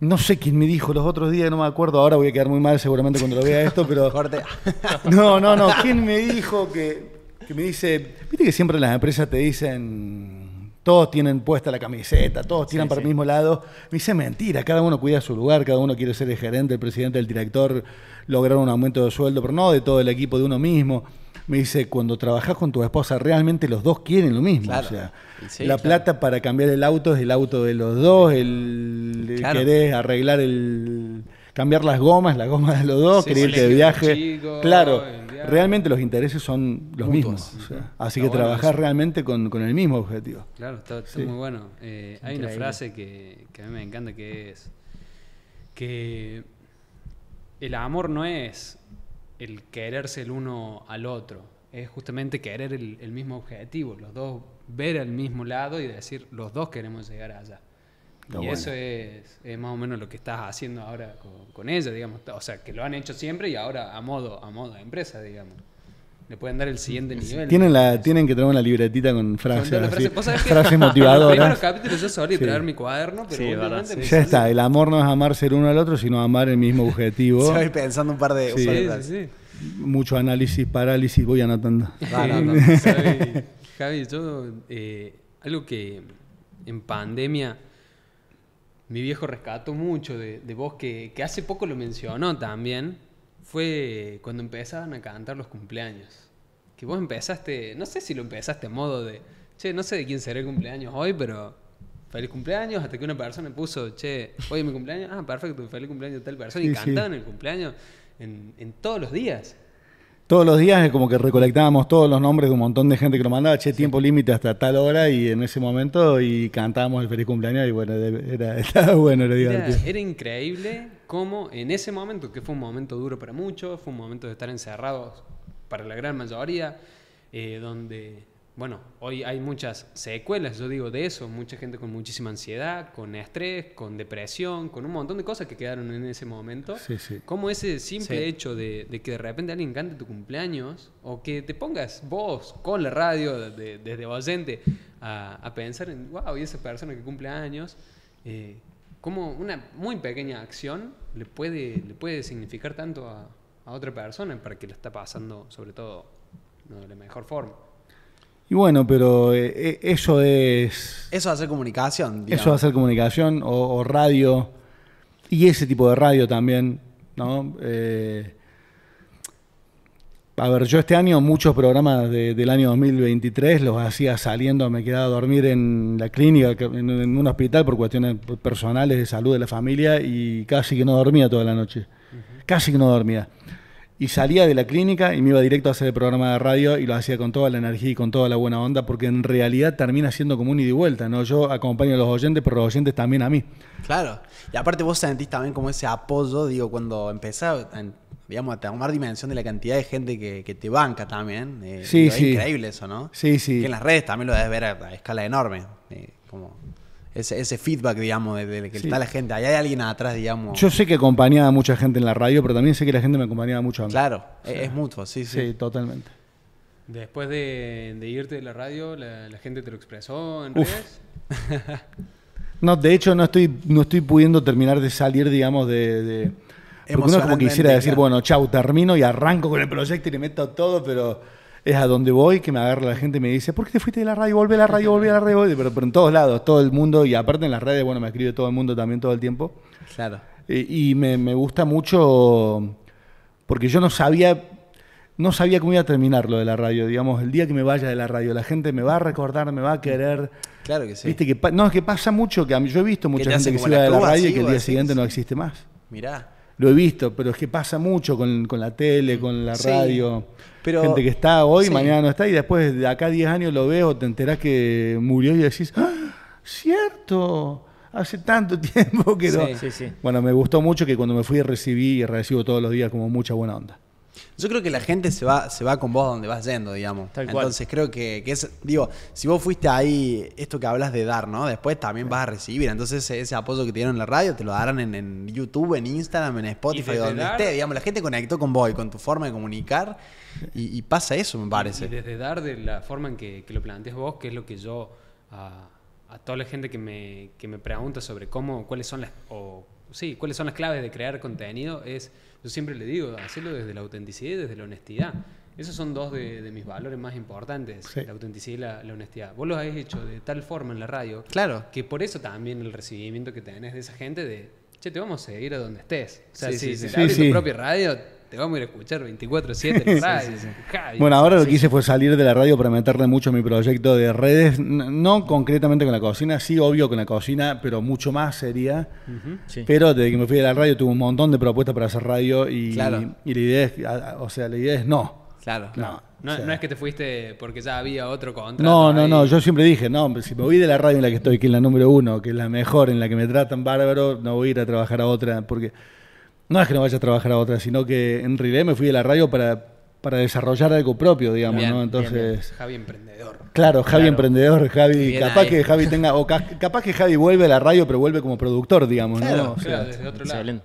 No sé quién me dijo los otros días, no me acuerdo, ahora voy a quedar muy mal seguramente cuando lo vea esto, pero... No, no, no. ¿Quién me dijo que, que me dice, viste que siempre las empresas te dicen, todos tienen puesta la camiseta, todos tiran para el mismo lado? Me dice, mentira, cada uno cuida su lugar, cada uno quiere ser el gerente, el presidente, el director, lograr un aumento de sueldo, pero no de todo el equipo, de uno mismo. Me dice, cuando trabajás con tu esposa, realmente los dos quieren lo mismo. Claro. O sea, sí, la claro. plata para cambiar el auto es el auto de los dos, el, el Claro. querés arreglar el... Cambiar las gomas, las gomas de los dos, Sí, querés irte de viaje. chico, claro, viaje. realmente los intereses son los mismos. o sea, así Está que bueno trabajás eso. realmente con, con el mismo objetivo. Claro, está, está Sí. muy bueno. Eh, hay una frase que, que a mí me encanta que es que el amor no es el quererse el uno al otro, es justamente querer el, el mismo objetivo, los dos ver al mismo lado y decir, los dos queremos llegar allá. Está y bueno. eso es, es más o menos lo que estás haciendo ahora con, con ella, digamos. O sea, que lo han hecho siempre y ahora a modo, a modo de empresa, digamos. Le pueden dar el siguiente nivel. Tienen, la, tienen que tener una libretita con Con frases, así, frases. Vos sabés que frases En los motivadoras. primeros capítulos yo solía Sí. traer mi cuaderno, pero Sí, verdad, me Ya está, el amor no es amar ser uno al otro, sino amar el mismo objetivo. Se va a ir pensando un par de. Sí. par de Sí, sí, sí. Mucho análisis, parálisis, voy anotando. No, no, no. Javi, Javi, yo, eh, algo que en pandemia mi viejo rescató mucho de, de vos, que, que hace poco lo mencionó también, fue cuando empezaban a cantar los cumpleaños. Que vos empezaste, no sé si lo empezaste a modo de, che, no sé de quién será el cumpleaños hoy, pero feliz cumpleaños, hasta que una persona puso, che, hoy es mi cumpleaños, ah, perfecto, feliz cumpleaños de tal persona, Sí, y sí. cantaban el cumpleaños en, en todos los días. Todos los días es como que recolectábamos todos los nombres de un montón de gente que lo mandaba, che, tiempo límite hasta tal hora y en ese momento y cantábamos el feliz cumpleaños y bueno, era, estaba bueno, era Era, divertido. era increíble cómo en ese momento, que fue un momento duro para muchos, fue un momento de estar encerrados para la gran mayoría, eh, donde, bueno, hoy hay muchas secuelas, yo digo de eso, mucha gente con muchísima ansiedad, con estrés, con depresión, con un montón de cosas que quedaron en ese momento. Sí, sí. Como ese simple Sí. hecho de, de que de repente alguien cante tu cumpleaños o que te pongas vos con la radio de- desde oyente a, a pensar en, wow, y esa persona que cumple años, eh, como una muy pequeña acción le puede, le puede significar tanto a, a otra persona para que lo está pasando, sobre todo, no de la mejor forma. Y bueno, pero eh, eh, eso es Eso va a ser comunicación. digamos. Eso va a ser comunicación o, o radio y ese tipo de radio también, ¿no? Eh, a ver, yo este año muchos programas de- del año 2023 los hacía saliendo, me quedaba a dormir en la clínica, en un hospital por cuestiones personales de salud de la familia y casi que no dormía toda la noche. Casi que no dormía. Y salía de la clínica y me iba directo a hacer el programa de radio y lo hacía con toda la energía y con toda la buena onda, porque en realidad termina siendo como un ida y vuelta, ¿no? Yo acompaño a los oyentes, pero los oyentes también a mí. Claro. Y aparte vos sentís también como ese apoyo, digo, cuando empezás digamos, a tomar dimensión de la cantidad de gente que, que te banca también. eh, Sí, digo, sí. Es increíble eso, ¿no? Sí, sí. Que en las redes también lo debes ver a, a escala enorme. eh, como ese, ese feedback, digamos, de, de que Sí. está la gente. Ahí hay alguien atrás, digamos. Yo sé que acompañaba a mucha gente en la radio, pero también sé que la gente me acompañaba mucho a mí. Claro, es, es mutuo, sí, sí. Sí, totalmente. Después de, de irte de la radio, la, la gente te lo expresó en Uf. redes. No, de hecho no estoy, no estoy pudiendo terminar de salir, digamos, de... de- porque uno como quisiera decir, claro. bueno, chau, termino y arranco con el proyecto y le meto todo, pero es a donde voy que me agarra la gente y me dice, ¿por qué te fuiste de la radio? Volví a la radio, volví a la radio, volví". pero, pero en todos lados, todo el mundo, y aparte en las redes, bueno, me escribe todo el mundo también todo el tiempo. Claro. Y, y me, me gusta mucho porque yo no sabía, no sabía cómo iba a terminar lo de la radio. Digamos, el día que me vaya de la radio, la gente me va a recordar, me va a querer. Claro que sí. Viste que no, es que pasa mucho que a mí, yo he visto mucha te gente que se iba de la radio y que el día siguiente no existe más. Mirá. Lo he visto, pero es que pasa mucho con, con la tele, con la Sí, radio. Pero- Gente que está hoy, sí. mañana no está, y después de acá a 10 años lo veo, te enterás que murió y decís, ¡Ah, cierto, hace tanto tiempo que no. Sí, sí. Bueno, me gustó mucho que cuando me fui recibí y recibo todos los días como mucha buena onda. Yo creo que la gente se va, se va con vos donde vas yendo, digamos. Tal cual. Entonces creo que, que es, digo, si vos fuiste ahí, esto que hablas de dar, ¿no? Después también vas a recibir. Entonces ese, ese apoyo que te dieron en la radio te lo darán en, en YouTube, en Instagram, en Spotify, donde dar- esté. Digamos, la gente conectó con vos y con tu forma de comunicar y, y pasa eso, me Y parece. desde dar de la forma en que, que lo planteas vos, que es lo que yo a, a toda la gente que me, que me pregunta sobre cómo, cuáles son las, o sí, cuáles son las claves de crear contenido, es, yo siempre le digo, hacerlo desde la autenticidad y desde la honestidad. Esos son dos de, de mis valores más importantes, Sí. la autenticidad y la, la honestidad. Vos lo habéis hecho de tal forma en la radio Claro. que por eso también el recibimiento que tenés de esa gente de, che, te vamos a seguir a donde estés. O sea, Sí, si, sí, si te abres tu propia radio, te vamos a ir a escuchar 24-7 en la radio. Javi. Bueno, ahora lo que hice fue salir de la radio para meterle mucho a mi proyecto de redes, no concretamente con la cocina, sí, obvio con la cocina, pero mucho más sería. Sí. Pero desde que me fui de la radio tuve un montón de propuestas para hacer radio y, Claro. y la idea es, o sea, la idea es no. Claro. No, No, o sea, no es que te fuiste porque ya había otro contrato. no, no, ahí. no, yo siempre dije, no, si me voy de la radio en la que estoy, que es la número uno, que es la mejor, en la que me tratan bárbaro, no voy a ir a trabajar a otra, porque no es que no vaya a trabajar a otra, sino que en realidad me fui de la radio para, para desarrollar algo propio, digamos, Bien, ¿no? bien, Entonces... Javi emprendedor. Claro, Javi Claro. emprendedor, Javi, Bien capaz ahí. que Javi tenga, o ca- capaz que Javi vuelve a la radio, pero vuelve como productor, digamos, Claro, ¿no? O sea, Claro, desde otro lado. Excelente.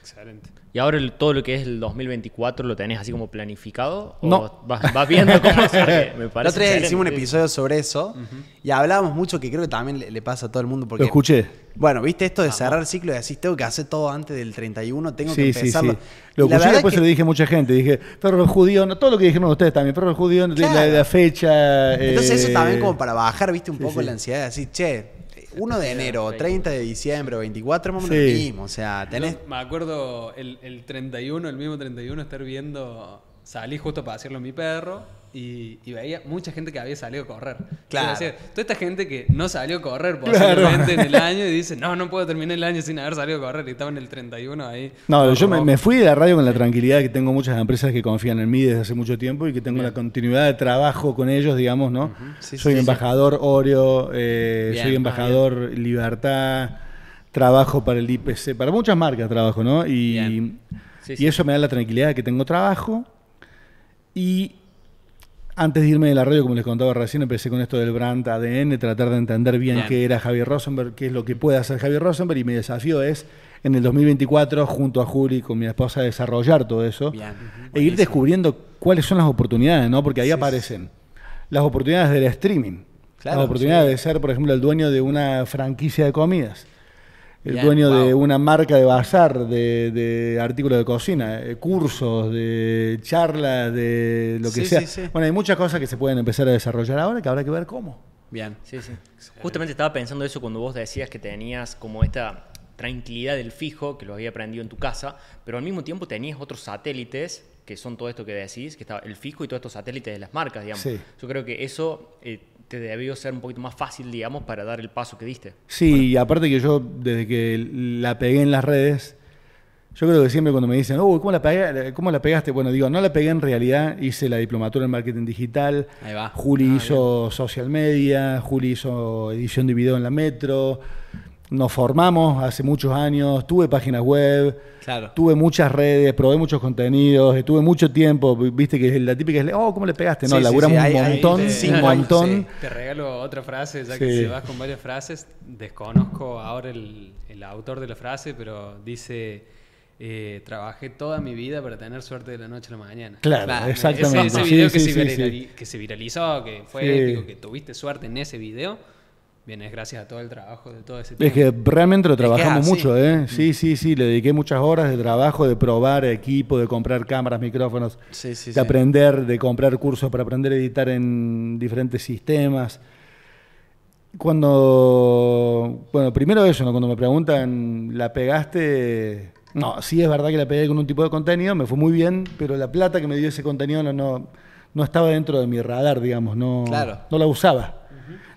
Excelente. ¿Y ahora el- todo lo que es el 2024 lo tenés así como planificado? ¿O No. vas, vas viendo cómo se Me El parece otro día excelente. hicimos un episodio sobre eso y hablábamos mucho que creo que también le, le pasa a todo el mundo porque lo escuché. Bueno, viste esto de cerrar el ciclo y decís, tengo que hacer todo antes del 31, tengo Sí, que sí, empezarlo. sí. Y Lo la escuché verdad después que- se lo dije a mucha gente. Dije, perro judío, no, todo lo que dijeron ustedes también, perro judío, la- Claro. la, fecha. Entonces eso eh, también como para bajar, viste, un sí, poco sí. la ansiedad de decir, che, 1 de enero, 30 de diciembre, 24, más o Sí. menos lo mismo. O sea, tenés... Yo me acuerdo el, el 31, el mismo 31, estar viendo. Salí justo para hacerlo a mi perro y, y veía mucha gente que había salido a correr. Claro. Decía, toda esta gente que no salió a correr Claro. posiblemente en el año y dice, no, no puedo terminar el año sin haber salido a correr. Y estaba en el 31 ahí. No, yo me, fui de la radio con la tranquilidad que tengo muchas empresas que confían en mí desde hace mucho tiempo y que tengo la continuidad de trabajo con ellos, digamos, ¿no? Sí, soy sí, embajador Oreo, eh, soy ah, embajador Libertad, trabajo para el IPC, para muchas marcas trabajo, ¿no? Y, y eso me da la tranquilidad de que tengo trabajo y antes de irme de la radio, como les contaba recién, empecé con esto del brand ADN, tratar de entender bien, Bien. qué era Javier Rosenberg, qué es lo que puede hacer Javier Rosenberg, y mi desafío es, en el 2024, junto a Juli, con mi esposa, desarrollar todo eso, Bien. e ir descubriendo cuáles son las oportunidades, ¿no? Porque ahí aparecen las oportunidades del streaming, Claro, las oportunidades sí. de ser, por ejemplo, el dueño de una franquicia de comidas. El Bien, dueño de una marca de bazar, de, de artículos de cocina, eh, cursos, de charlas, de lo que Sí, sea. sí, sí. Bueno, hay muchas cosas que se pueden empezar a desarrollar ahora que habrá que ver cómo. Bien. Sí, sí. Justamente estaba pensando eso cuando vos decías que tenías como esta tranquilidad del fijo, que lo había aprendido en tu casa, pero al mismo tiempo tenías otros satélites, que son todo esto que decís, que estaba el fijo y todos estos satélites de las marcas, digamos. Sí. Yo creo que eso eh, te debió ser un poquito más fácil, digamos, para dar el paso que diste. Sí, y aparte que yo, desde que la pegué en las redes, yo creo que siempre cuando me dicen, uy, ¿cómo la, pegué- ¿cómo la pegaste? Bueno, digo, no la pegué en realidad, hice la diplomatura en marketing digital, Ahí va. Juli hizo social media, Juli hizo edición de video en la metro, nos formamos hace muchos años, tuve páginas web, Claro. tuve muchas redes, probé muchos contenidos, estuve mucho tiempo, viste que la típica es, oh, ¿cómo le pegaste? No, Sí, laburamos sí, un montón, te- un cinco años, montón. Te regalo otra frase, ya que se vas con varias frases. Desconozco ahora el, el autor de la frase, pero dice: eh, Trabajé toda mi vida para tener suerte de la noche a la mañana. Claro, Claro, exactamente. Ese, video sí, que, sí, se sí. que se viralizó, que fue épico, que tuviste suerte en ese video, bien, es gracias a todo el trabajo de todo ese Es tiempo. que realmente lo es trabajamos mucho, ¿eh? Sí, sí, sí, le dediqué muchas horas de trabajo, de probar equipo, de comprar cámaras, micrófonos, Sí, sí, de sí. aprender, de comprar cursos para aprender a editar en diferentes sistemas. Cuando, bueno, primero eso, ¿no? Cuando me preguntan, ¿la pegaste? No, sí es verdad que la pegué con un tipo de contenido, me fue muy bien, pero la plata que me dio ese contenido no, no, no estaba dentro de mi radar, digamos, no, Claro. no la usaba.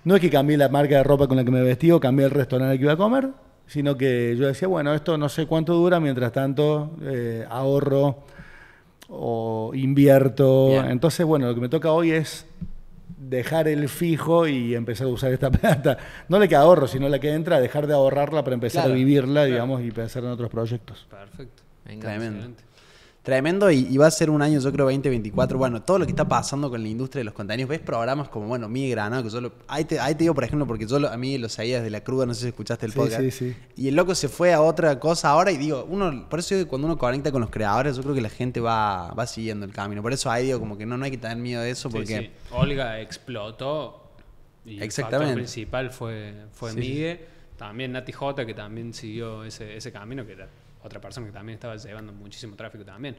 No es que cambié la marca de ropa con la que me vestí o cambié el restaurante al que iba a comer, sino que yo decía, bueno, esto no sé cuánto dura, mientras tanto eh, ahorro o invierto. Bien. Entonces, bueno, lo que me toca hoy es dejar el fijo y empezar a usar esta plata. No la que ahorro, sino la que entra, dejar de ahorrarla para empezar Claro, a vivirla, digamos, y pensar en otros proyectos. Perfecto. Me encanta. Tremendo. Tremendo y, y va a ser un año, yo creo, 2024. Bueno, todo lo que está pasando con la industria de los contenidos. Ves programas como, bueno, Mi Granado, que yo lo- ahí, te, ahí te digo, por ejemplo, porque yo lo- a mí lo seguía desde la cruda, no sé si escuchaste el Sí, podcast. sí, sí. Y el loco se fue a otra cosa ahora y digo, uno, por eso digo que cuando uno conecta con los creadores, yo creo que la gente va, va siguiendo el camino. Por eso ahí digo, como que no, no hay que tener miedo de eso, porque... sí. Olga explotó y el Exactamente. factor principal fue, fue Sí, Migue. también Nati J, que también siguió ese, ese camino, que era otra persona que también estaba llevando muchísimo tráfico también.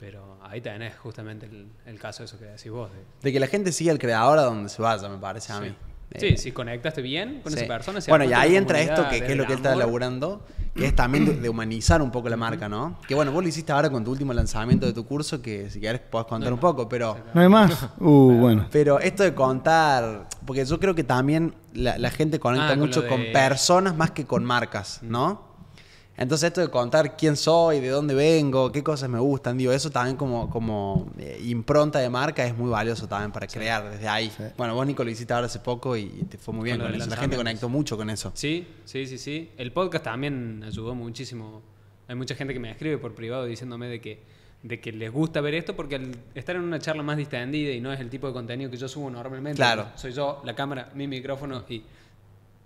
Pero ahí tenés justamente el, el caso de eso que decís vos. de- De que la gente siga al creador a donde se vaya, me parece a mí. Sí, Eh, si conectaste bien con sí. esa persona. se Bueno, y ahí entra esto que, que es lo que él está amor. laburando, que es también de, de humanizar un poco la marca, ¿no? Que bueno, vos lo hiciste ahora con tu último lanzamiento de tu curso, que si querés podés contar un poco, pero... ¿No hay más? Uh, bueno. Pero esto de contar, porque yo creo que también la, la gente conecta Ah, con mucho lo con de- personas más que con marcas, ¿no? Entonces esto de contar quién soy, de dónde vengo, qué cosas me gustan, digo, eso también como, como eh, impronta de marca es muy valioso también para crear desde ahí. Bueno, vos Nico lo hiciste ahora hace poco y, y te fue muy bien Con eso. La gente conectó mucho con eso. Sí, sí, sí, sí. El podcast también ayudó muchísimo. Hay mucha gente que me escribe por privado diciéndome de que, de que les gusta ver esto porque al estar en una charla más distendida y no es el tipo de contenido que yo subo normalmente. Claro. Soy yo, la cámara, mi micrófono y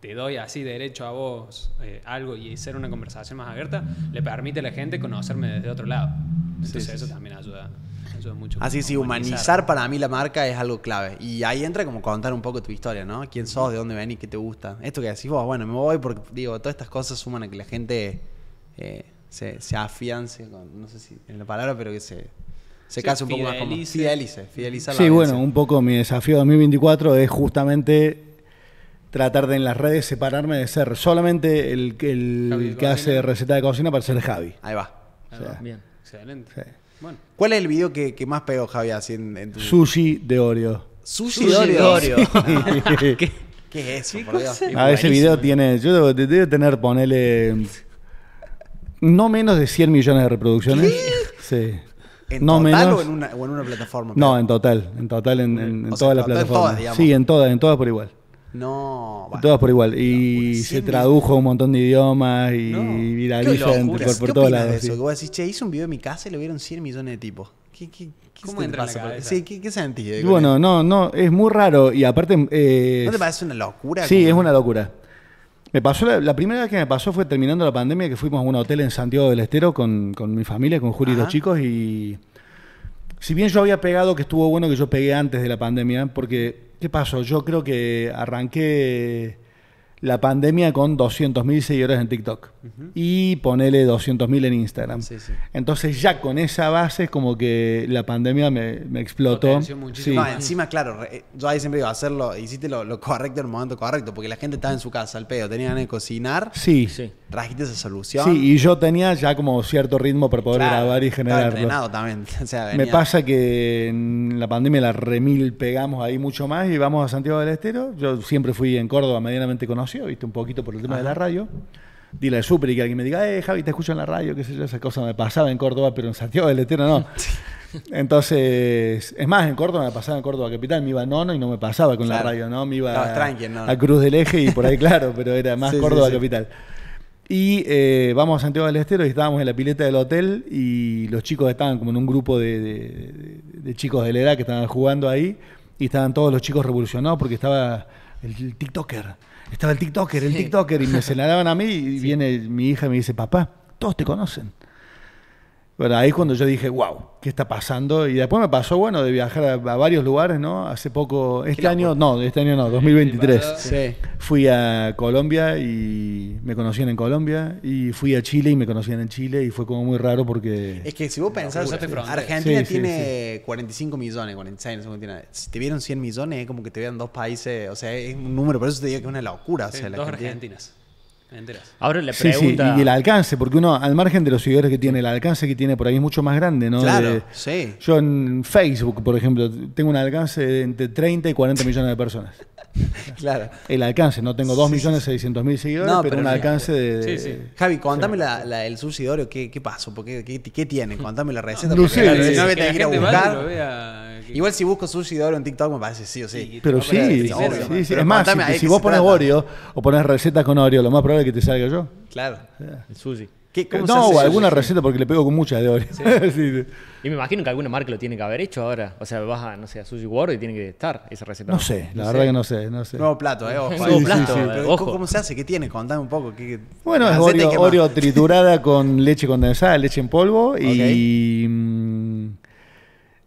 te doy así derecho a vos eh, algo y ser una conversación más abierta, le permite a la gente conocerme desde otro lado. Entonces eso también ayuda, ayuda mucho. Así sí, humanizar para mí la marca es algo clave. Y ahí entra como contar un poco tu historia, ¿no? ¿Quién sos? ¿De dónde venís? ¿Qué te gusta? Esto que decís vos, bueno, me voy porque, digo, todas estas cosas suman a que la gente eh, se, se afiance, con, no sé si en la palabra, pero que se, se Sí, case un poco más como... fidelice. Fidelice, fidelizar la Sí, audiencia. bueno, un poco mi desafío 2024 es justamente tratar de en las redes separarme de ser solamente el, que- el Javi de que hace cocina. receta de cocina para ser Javi. Ahí va. Ahí O sea, va. Bien. Excelente. Sí. Bueno. ¿Cuál es el video que, que más pegó, Javi, así en, en tu... Sushi de Oreo. Sushi, Sushi de de Oreo. Oreo. ¿Qué es eso, por Dios? A ese video tiene, yo debo, debe tener, ponele, no menos de 100 millones de reproducciones. Sí. ¿En no total menos. o en una, o en una plataforma? No, en total, en total, en, en- en todas las plataformas. todas, digamos. sí, en todas, en todas por igual. No, En bueno. todas por igual. Y se 100 tradujo a un montón de idiomas y No. viraliza en- por, por ¿Qué todos de lados. eso? sí. Que vos decís, che, hice un video en mi casa y lo vieron 100 millones de tipos. ¿Qué, qué, qué ¿Cómo entra en la pasa cabeza? Sí, ¿qué, qué bueno, no, no, es muy raro. Y aparte. eh, ¿No te parece una locura? Sí, Como- es una locura. Me pasó la, la primera vez que me pasó fue terminando la pandemia, que fuimos a un hotel en Santiago del Estero con, con mi familia, con Juli y los chicos, y si bien yo había pegado, que estuvo bueno que yo pegué antes de la pandemia, porque, ¿qué pasó? Yo creo que arranqué la pandemia con 200.000 seguidores en TikTok y ponele 200.000 en Instagram. Sí, sí. Entonces ya con esa base como que la pandemia me, me explotó. No, encima, claro, re- yo ahí siempre digo, hacerlo, hiciste lo, lo correcto en el momento correcto, porque la gente estaba en su casa, al pedo, tenía ganas de cocinar, Sí, Sí. trajiste esa solución. Sí, y yo tenía ya como cierto ritmo para poder Claro, grabar y generarlo. también. O sea, Me pasa que en la pandemia la remil pegamos ahí mucho más y vamos a Santiago del Estero. Yo siempre fui en Córdoba medianamente conocido, viste, un poquito por el tema de la radio. Dile al súper y que alguien me diga, eh, Javi, te escucho en la radio, qué sé yo, esa cosa me pasaba en Córdoba, pero en Santiago del Estero no. Entonces, es más, en Córdoba me pasaba en Córdoba Capital, me iba a Nono y no me pasaba con Claro. la radio, ¿no? Me iba a, tranqui a Cruz del Eje y por ahí, claro, pero era más Sí, Córdoba sí. Capital. Y eh, vamos a Santiago del Estero y estábamos en la pileta del hotel y los chicos estaban como en un grupo de, de- de- de chicos de la edad que estaban jugando ahí y estaban todos los chicos revolucionados porque estaba el, el TikToker, estaba el TikToker, el TikToker y me señalaban a mí y viene mi hija y me dice, papá, todos te conocen. Bueno, ahí es cuando yo dije, wow, ¿qué está pasando? Y después me pasó, bueno, de viajar a, a varios lugares, ¿no? Hace poco, este año, no, este año no, 2023. Sí. Fui a Colombia y me conocían en Colombia y fui a Chile y me conocían en Chile y fue como muy raro porque... Es que si vos pensás. Argentina Sí, sí, tiene 45 millones, 46, no sé tiene. Si te vieron 100 millones, es como que te vean dos países, o sea, es un número, por eso te digo que es una locura. o Sí, sea, la dos Argentina- argentinas. Enteras. Ahora Sí, sí, pregunta. y el alcance, porque uno, al margen de los seguidores que tiene, el alcance que tiene por ahí es mucho más grande, ¿no? Claro, De- sí. yo en Facebook, por ejemplo, tengo un alcance de entre 30 y 40 millones de personas. Claro. El alcance, no tengo 2 millones 600 mil seguidores, No, pero, pero un no. alcance de... Sí, sí. Javi, contame la, la- el Oreo, ¿qué, qué pasó? ¿Por qué, qué, qué tiene? Contame la receta. No sí, no sí, me Que que ir a lo buscar. Igual si busco sushi de Oreo en TikTok me parece sí o sí. Pero sí, sí, aparecer sí, primero, sí, Pero Es más, si, vos pones. Oreo o pones recetas con Oreo, lo más probable es que te salga yo. Claro. El sushi. ¿Qué, cómo se No, hace o alguna sushi? receta porque le pego con muchas de Oreo. Sí. Y me imagino que alguna marca lo tiene que haber hecho ahora. O sea, vas a, no sé, a Sushi World y tiene que estar esa receta. No sé, la verdad que no sé, no sé. Nuevo plato, ¿eh? Ojo, Nuevo plato, eh, ¿cómo- ojo. ¿Cómo se hace? ¿Qué tiene? Contame un poco. ¿qué- Bueno, es? Oreo triturada con leche condensada, leche en polvo y, mm,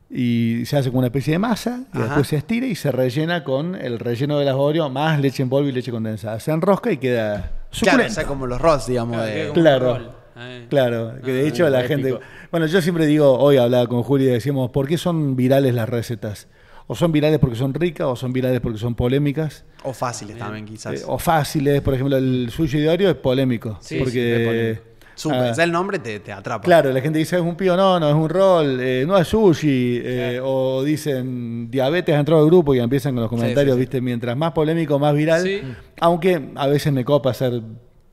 y se hace como una especie de masa y Ajá. después se estira y se rellena con el relleno de las Oreo más leche en polvo y leche condensada. Se enrosca y queda Claro, o Suculento. sea, como los Ross, digamos. Claro, de- Claro. rol. Claro, que de hecho la épico. gente... Bueno, yo siempre digo, hoy hablaba con Juli y decíamos, ¿por qué son virales las recetas? O son virales porque son ricas, o son virales porque son polémicas, O fáciles también, quizás. eh, o fáciles. Por ejemplo, el sushi diario es polémico. Sí, sí, porque, es Súper. ah, ya el nombre te, te atrapa. Claro, la gente dice es un pío, no, no, es un rol, eh, no es sushi, eh, o dicen diabetes ha entrado al grupo y empiezan con los comentarios, sí, sí. ¿viste? Mientras más polémico, más viral. Aunque a veces me copa ser.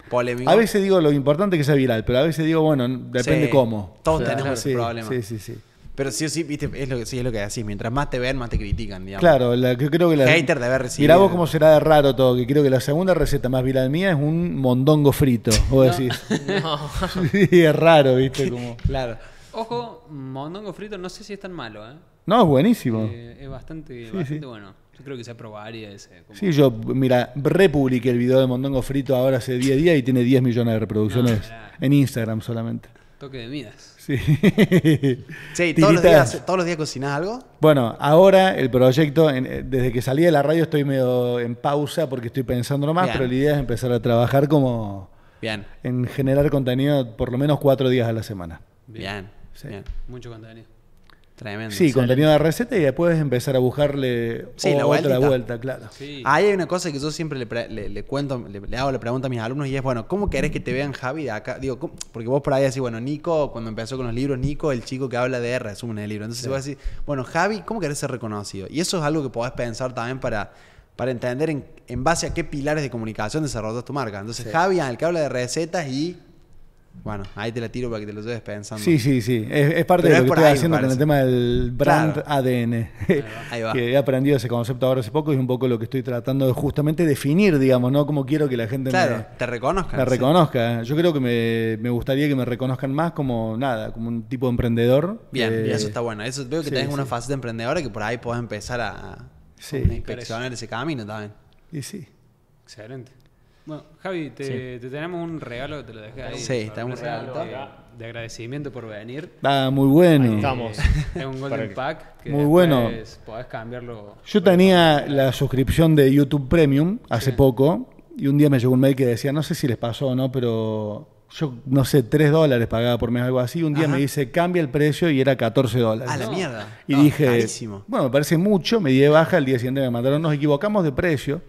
Polémico. A veces digo lo importante es que sea viral, pero a veces digo, bueno, depende cómo. Todos tenemos ese problema. sí, sí, sí. Pero sí o sí, viste, es lo que, sí, es lo que decís. Mientras más te ven, más te critican, digamos. Claro, la, que creo que la. Hater debe recibir. Mirá vos cómo será de raro todo, que creo que la segunda receta más viral mía es un mondongo frito. Vos decís. Sí, es raro, ¿viste? Como... Claro. Ojo, mondongo frito no sé si es tan malo, ¿eh? No, es buenísimo. Eh, es bastante, Sí, bastante sí. bueno. Yo creo que se probaría ese. como- Sí, yo, mira, republiqué el video de Mondongo Frito ahora hace 10 días y tiene 10 millones de reproducciones No, en Instagram solamente. Toque de Midas. Sí. Sí, todos los, días, todos los días cocinás algo. Bueno, ahora el proyecto, en- eh, desde que salí de la radio estoy medio en pausa porque estoy pensando nomás, Bien. pero la idea es empezar a trabajar como Bien. en generar contenido por lo menos cuatro días a la semana. Bien. Sí. Bien. Mucho contenido. Tremendo. Sí, contenido de receta y después empezar a buscarle Sí, la otra vuelta, claro. Sí. Ahí hay una cosa que yo siempre le, le- le cuento, le, le hago la pregunta a mis alumnos y es, bueno, ¿cómo querés que te vean Javi de acá? Digo, ¿cómo? porque vos por ahí decís, bueno, Nico, cuando empezó con los libros, Nico, el chico que habla de resúmenes de libros. Entonces vos decís, bueno, Javi, ¿cómo querés ser reconocido? Y eso es algo que podés pensar también para, para entender en, en base a qué pilares de comunicación desarrollas tu marca. Entonces, Javi, el que habla de recetas y... Bueno, ahí te la tiro para que te lo lleves pensando. Sí, sí, sí. Es, es parte Pero de es lo que estoy ahí, haciendo con el tema del brand Claro. ADN. Ahí va. que he aprendido ese concepto ahora hace poco y es un poco lo que estoy tratando de justamente definir, digamos, ¿no? Cómo quiero que la gente Claro, me, te reconozcan. me sí. reconozca. Yo creo que me, me gustaría que me reconozcan más como nada, como un tipo de emprendedor. Bien, Eh, y eso está bueno. Eso veo que sí, tenés una sí. faceta emprendedora que por ahí podés empezar a, a Sí. inspeccionar ese camino también. Y sí. Excelente. Bueno, Javi, te, te tenemos un regalo que te lo dejé ahí. Sí, tenemos un regalito. De agradecimiento por venir. Ah, muy bueno. Estamos. Es un Golden Pack. Que Muy bueno. Podés cambiarlo. Yo tenía la suscripción de YouTube Premium hace Sí. poco y un día me llegó un mail que decía, no sé si les pasó o no, pero yo, no sé, 3 dólares pagaba por mes, algo así. Un día Ajá. me dice, cambia el precio y era 14 dólares. A la No. mierda. Y No, dije, carísimo. bueno, me parece mucho, me di de baja, el día siguiente me mandaron, nos equivocamos de precio.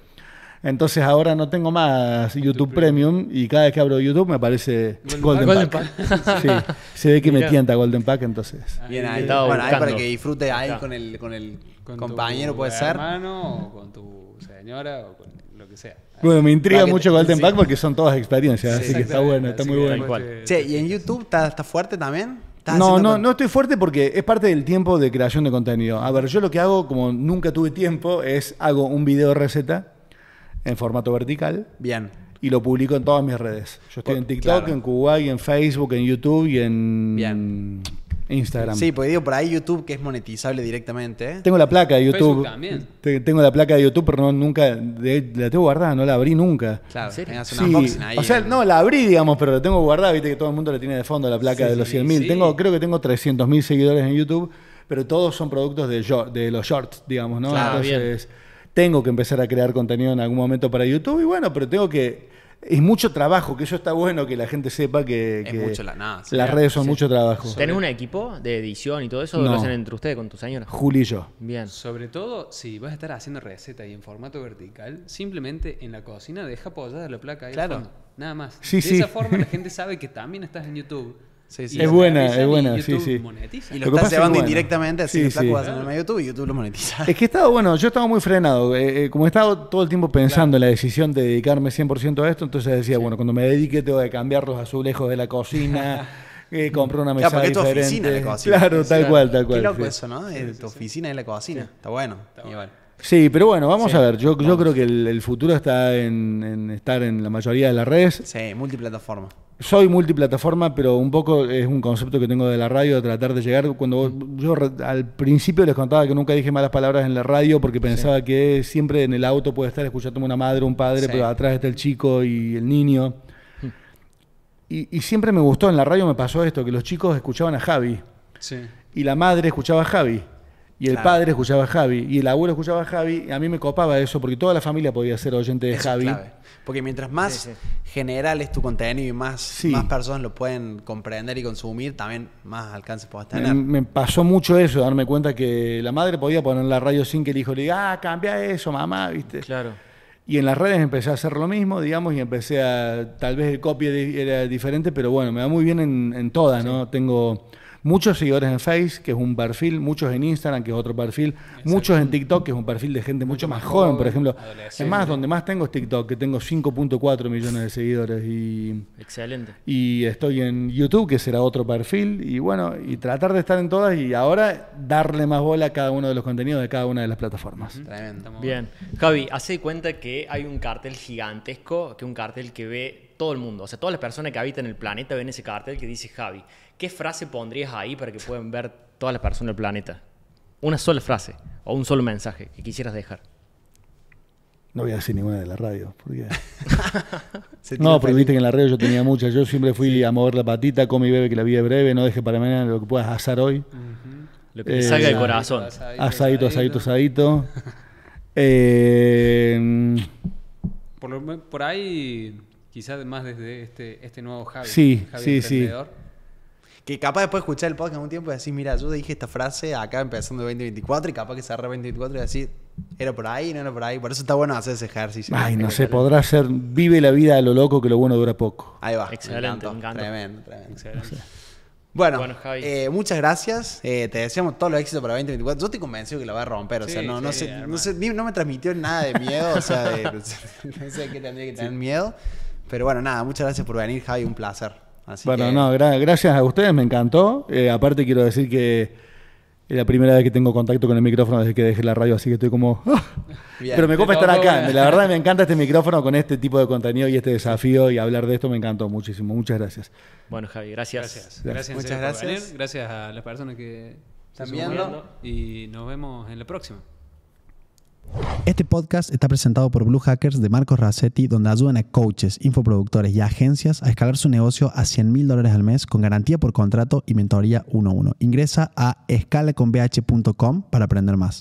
Entonces ahora no tengo más YouTube Premium y cada vez que abro YouTube me aparece Golden, Golden Pack. Sí, se ve que me tienta Golden Pack, entonces. Bien Ahí Bueno, ahí para que disfrute ahí con el, con el con compañero, tu puede ser. hermano o con tu señora o con lo que sea. Bueno, me intriga mucho Golden sí. Pack porque son todas experiencias, Sí, así que está bueno, está muy bueno. Después Che, ¿y en YouTube está, está fuerte también? ¿Estás No, no, con- no estoy fuerte porque es parte del tiempo de creación de contenido. A ver, yo lo que hago, como nunca tuve tiempo, es hago un video de receta en formato vertical Bien. y lo publico en todas mis redes. Yo estoy en TikTok, claro. en Kuwait, en Facebook, en YouTube y en Bien. Instagram. Sí, porque digo, por ahí YouTube que es monetizable directamente. ¿eh? Tengo la placa de YouTube. Facebook también. Te- Tengo la placa de YouTube, pero no, nunca, de- la tengo guardada, no la abrí nunca. Claro, ¿En serio? tenés un Sí, unboxing ahí. o sea, no, la abrí, digamos, pero la tengo guardada, viste que todo el mundo la tiene de fondo, la placa Sí, de los 100.000. sí. Tengo, creo que tengo 300.000 seguidores en YouTube, pero todos son productos de los shorts, digamos, ¿no? Claro, Entonces, tengo que empezar a crear contenido en algún momento para YouTube y bueno, pero tengo que... Es mucho trabajo, que eso está bueno que la gente sepa que, Es que mucho la nada. sí. las redes son mucho trabajo. ¿Tenés un equipo de edición y todo eso? No. ¿Lo hacen entre ustedes con tu señora? Juli y yo. Bien. Sobre todo, si vas a estar haciendo recetas y en formato vertical, simplemente en la cocina deja apoyada la placa ahí al Claro. fondo. Nada más. Sí, de sí. esa forma la gente sabe que también estás en YouTube. Sí, sí. Es buena, es y buena, sí, sí. monetiza. Y lo, Lo que estás pasa es que, llevando bueno, indirectamente, así sí, flaco sí. vas a YouTube y YouTube lo monetiza. Es que he estado, bueno, yo estaba muy frenado. eh, eh, como he estado todo el tiempo pensando en la decisión de dedicarme 100% a esto, entonces decía, bueno, cuando me dedique tengo que cambiar los azulejos de la cocina, eh, comprar una mesa Claro, porque es tu diferente. oficina la cocina. Claro, tal cual, tal Qué cual. loco sí. eso, ¿no? Eh, tu oficina es la cocina. Está bueno. Igual. Sí, pero bueno, vamos a ver. Yo, yo creo que el, el futuro está en, en estar en la mayoría de las redes. Sí, multiplataforma. Soy multiplataforma, pero un poco es un concepto que tengo de la radio, de tratar de llegar. Cuando vos- yo al principio les contaba que nunca dije malas palabras en la radio porque pensaba que siempre en el auto puede estar escuchando una madre, un padre, Sí. pero atrás está el chico y el niño. Y, y siempre me gustó, en la radio me pasó esto, que los chicos escuchaban a Javi Sí. y la madre escuchaba a Javi. Y el Claro. padre escuchaba a Javi y el abuelo escuchaba a Javi. Y a mí me copaba eso porque toda la familia podía ser oyente de Eso es Javi. clave. Porque mientras más Sí, sí. general es tu contenido y más, Sí. más personas lo pueden comprender y consumir, también más alcance puedes Me, tener. me pasó mucho eso, darme cuenta que la madre podía poner la radio sin que el hijo le diga, ah, cambia eso, mamá, ¿viste? Claro. Y en las redes empecé a hacer lo mismo, digamos, y empecé a. Tal vez el copy era diferente, pero bueno, me va muy bien en, en todas, ¿no? Tengo muchos seguidores en Face, que es un perfil, muchos en Instagram, que es otro perfil, muchos en TikTok, que es un perfil de gente mucho, más joven, por ejemplo. Es más, donde más tengo es TikTok, que tengo 5.4 millones de seguidores. Y, Excelente. y estoy en YouTube, que será otro perfil, y bueno, y tratar de estar en todas y ahora darle más bola a cada uno de los contenidos de cada una de las plataformas. Tremendo. Bien. Javi, hace de cuenta que hay un cartel gigantesco, que es un cartel que ve todo el mundo. O sea, todas las personas que habitan el planeta ven ese cartel que dice Javi. ¿Qué frase pondrías ahí para que puedan ver todas las personas del planeta? Una sola frase o un solo mensaje que quisieras dejar. No voy a decir ninguna de la radio, porque... No, porque viste que en la radio yo tenía muchas. Yo siempre fui a mover la patita, come y bebe, que la vida es breve, no deje para mañana lo que puedas asar hoy. Lo que te Eh, salga del asadito, corazón. Asadito, asadito, asadito. Eh, Por, lo me- por ahí, quizás más desde este, este nuevo Javi. Sí, Javi sí, sí. Que capaz después de escuchar el podcast un tiempo y decir, mira, yo dije esta frase acá empezando el 2024 y capaz que cerré 2024 y decir, era por ahí, no era por ahí. Por eso está bueno hacer ese ejercicio. ay, no sé, podrá ser, vive la vida a lo loco que lo bueno dura poco. Ahí va. Excelente, me encanta. Tremendo, tremendo. Excelente. Bueno, Bueno, Javi. eh, muchas gracias. Eh, te deseamos todo lo éxito para 2024. Yo estoy convencido que la va a romper. O sea, Sí, no, no, sí, sé, no, sé, ni- no me transmitió nada de miedo. O sea, de- no sé qué tendría que tener miedo. Pero bueno, nada, muchas gracias por venir, Javi. Un placer. Así bueno, que- no, gra- gracias a ustedes, me encantó. Eh, aparte quiero decir que es la primera vez que tengo contacto con el micrófono desde que dejé la radio, así que estoy como... ¡ah! Bien. Pero me copa estar acá. bueno. La verdad me encanta este micrófono con este tipo de contenido y este desafío y hablar de esto me encantó muchísimo. Muchas gracias. Bueno, Javi, gracias. Gracias. Gracias, en Muchas por gracias. venir. Gracias a las personas que Están viendo. Y nos vemos en la próxima. Este podcast está presentado por Blue Hackers de Marcos Racetti, donde ayudan a coaches, infoproductores y agencias a escalar su negocio a 100 mil dólares al mes con garantía por contrato y mentoría 1-1. Ingresa a escalaconbh.com para aprender más.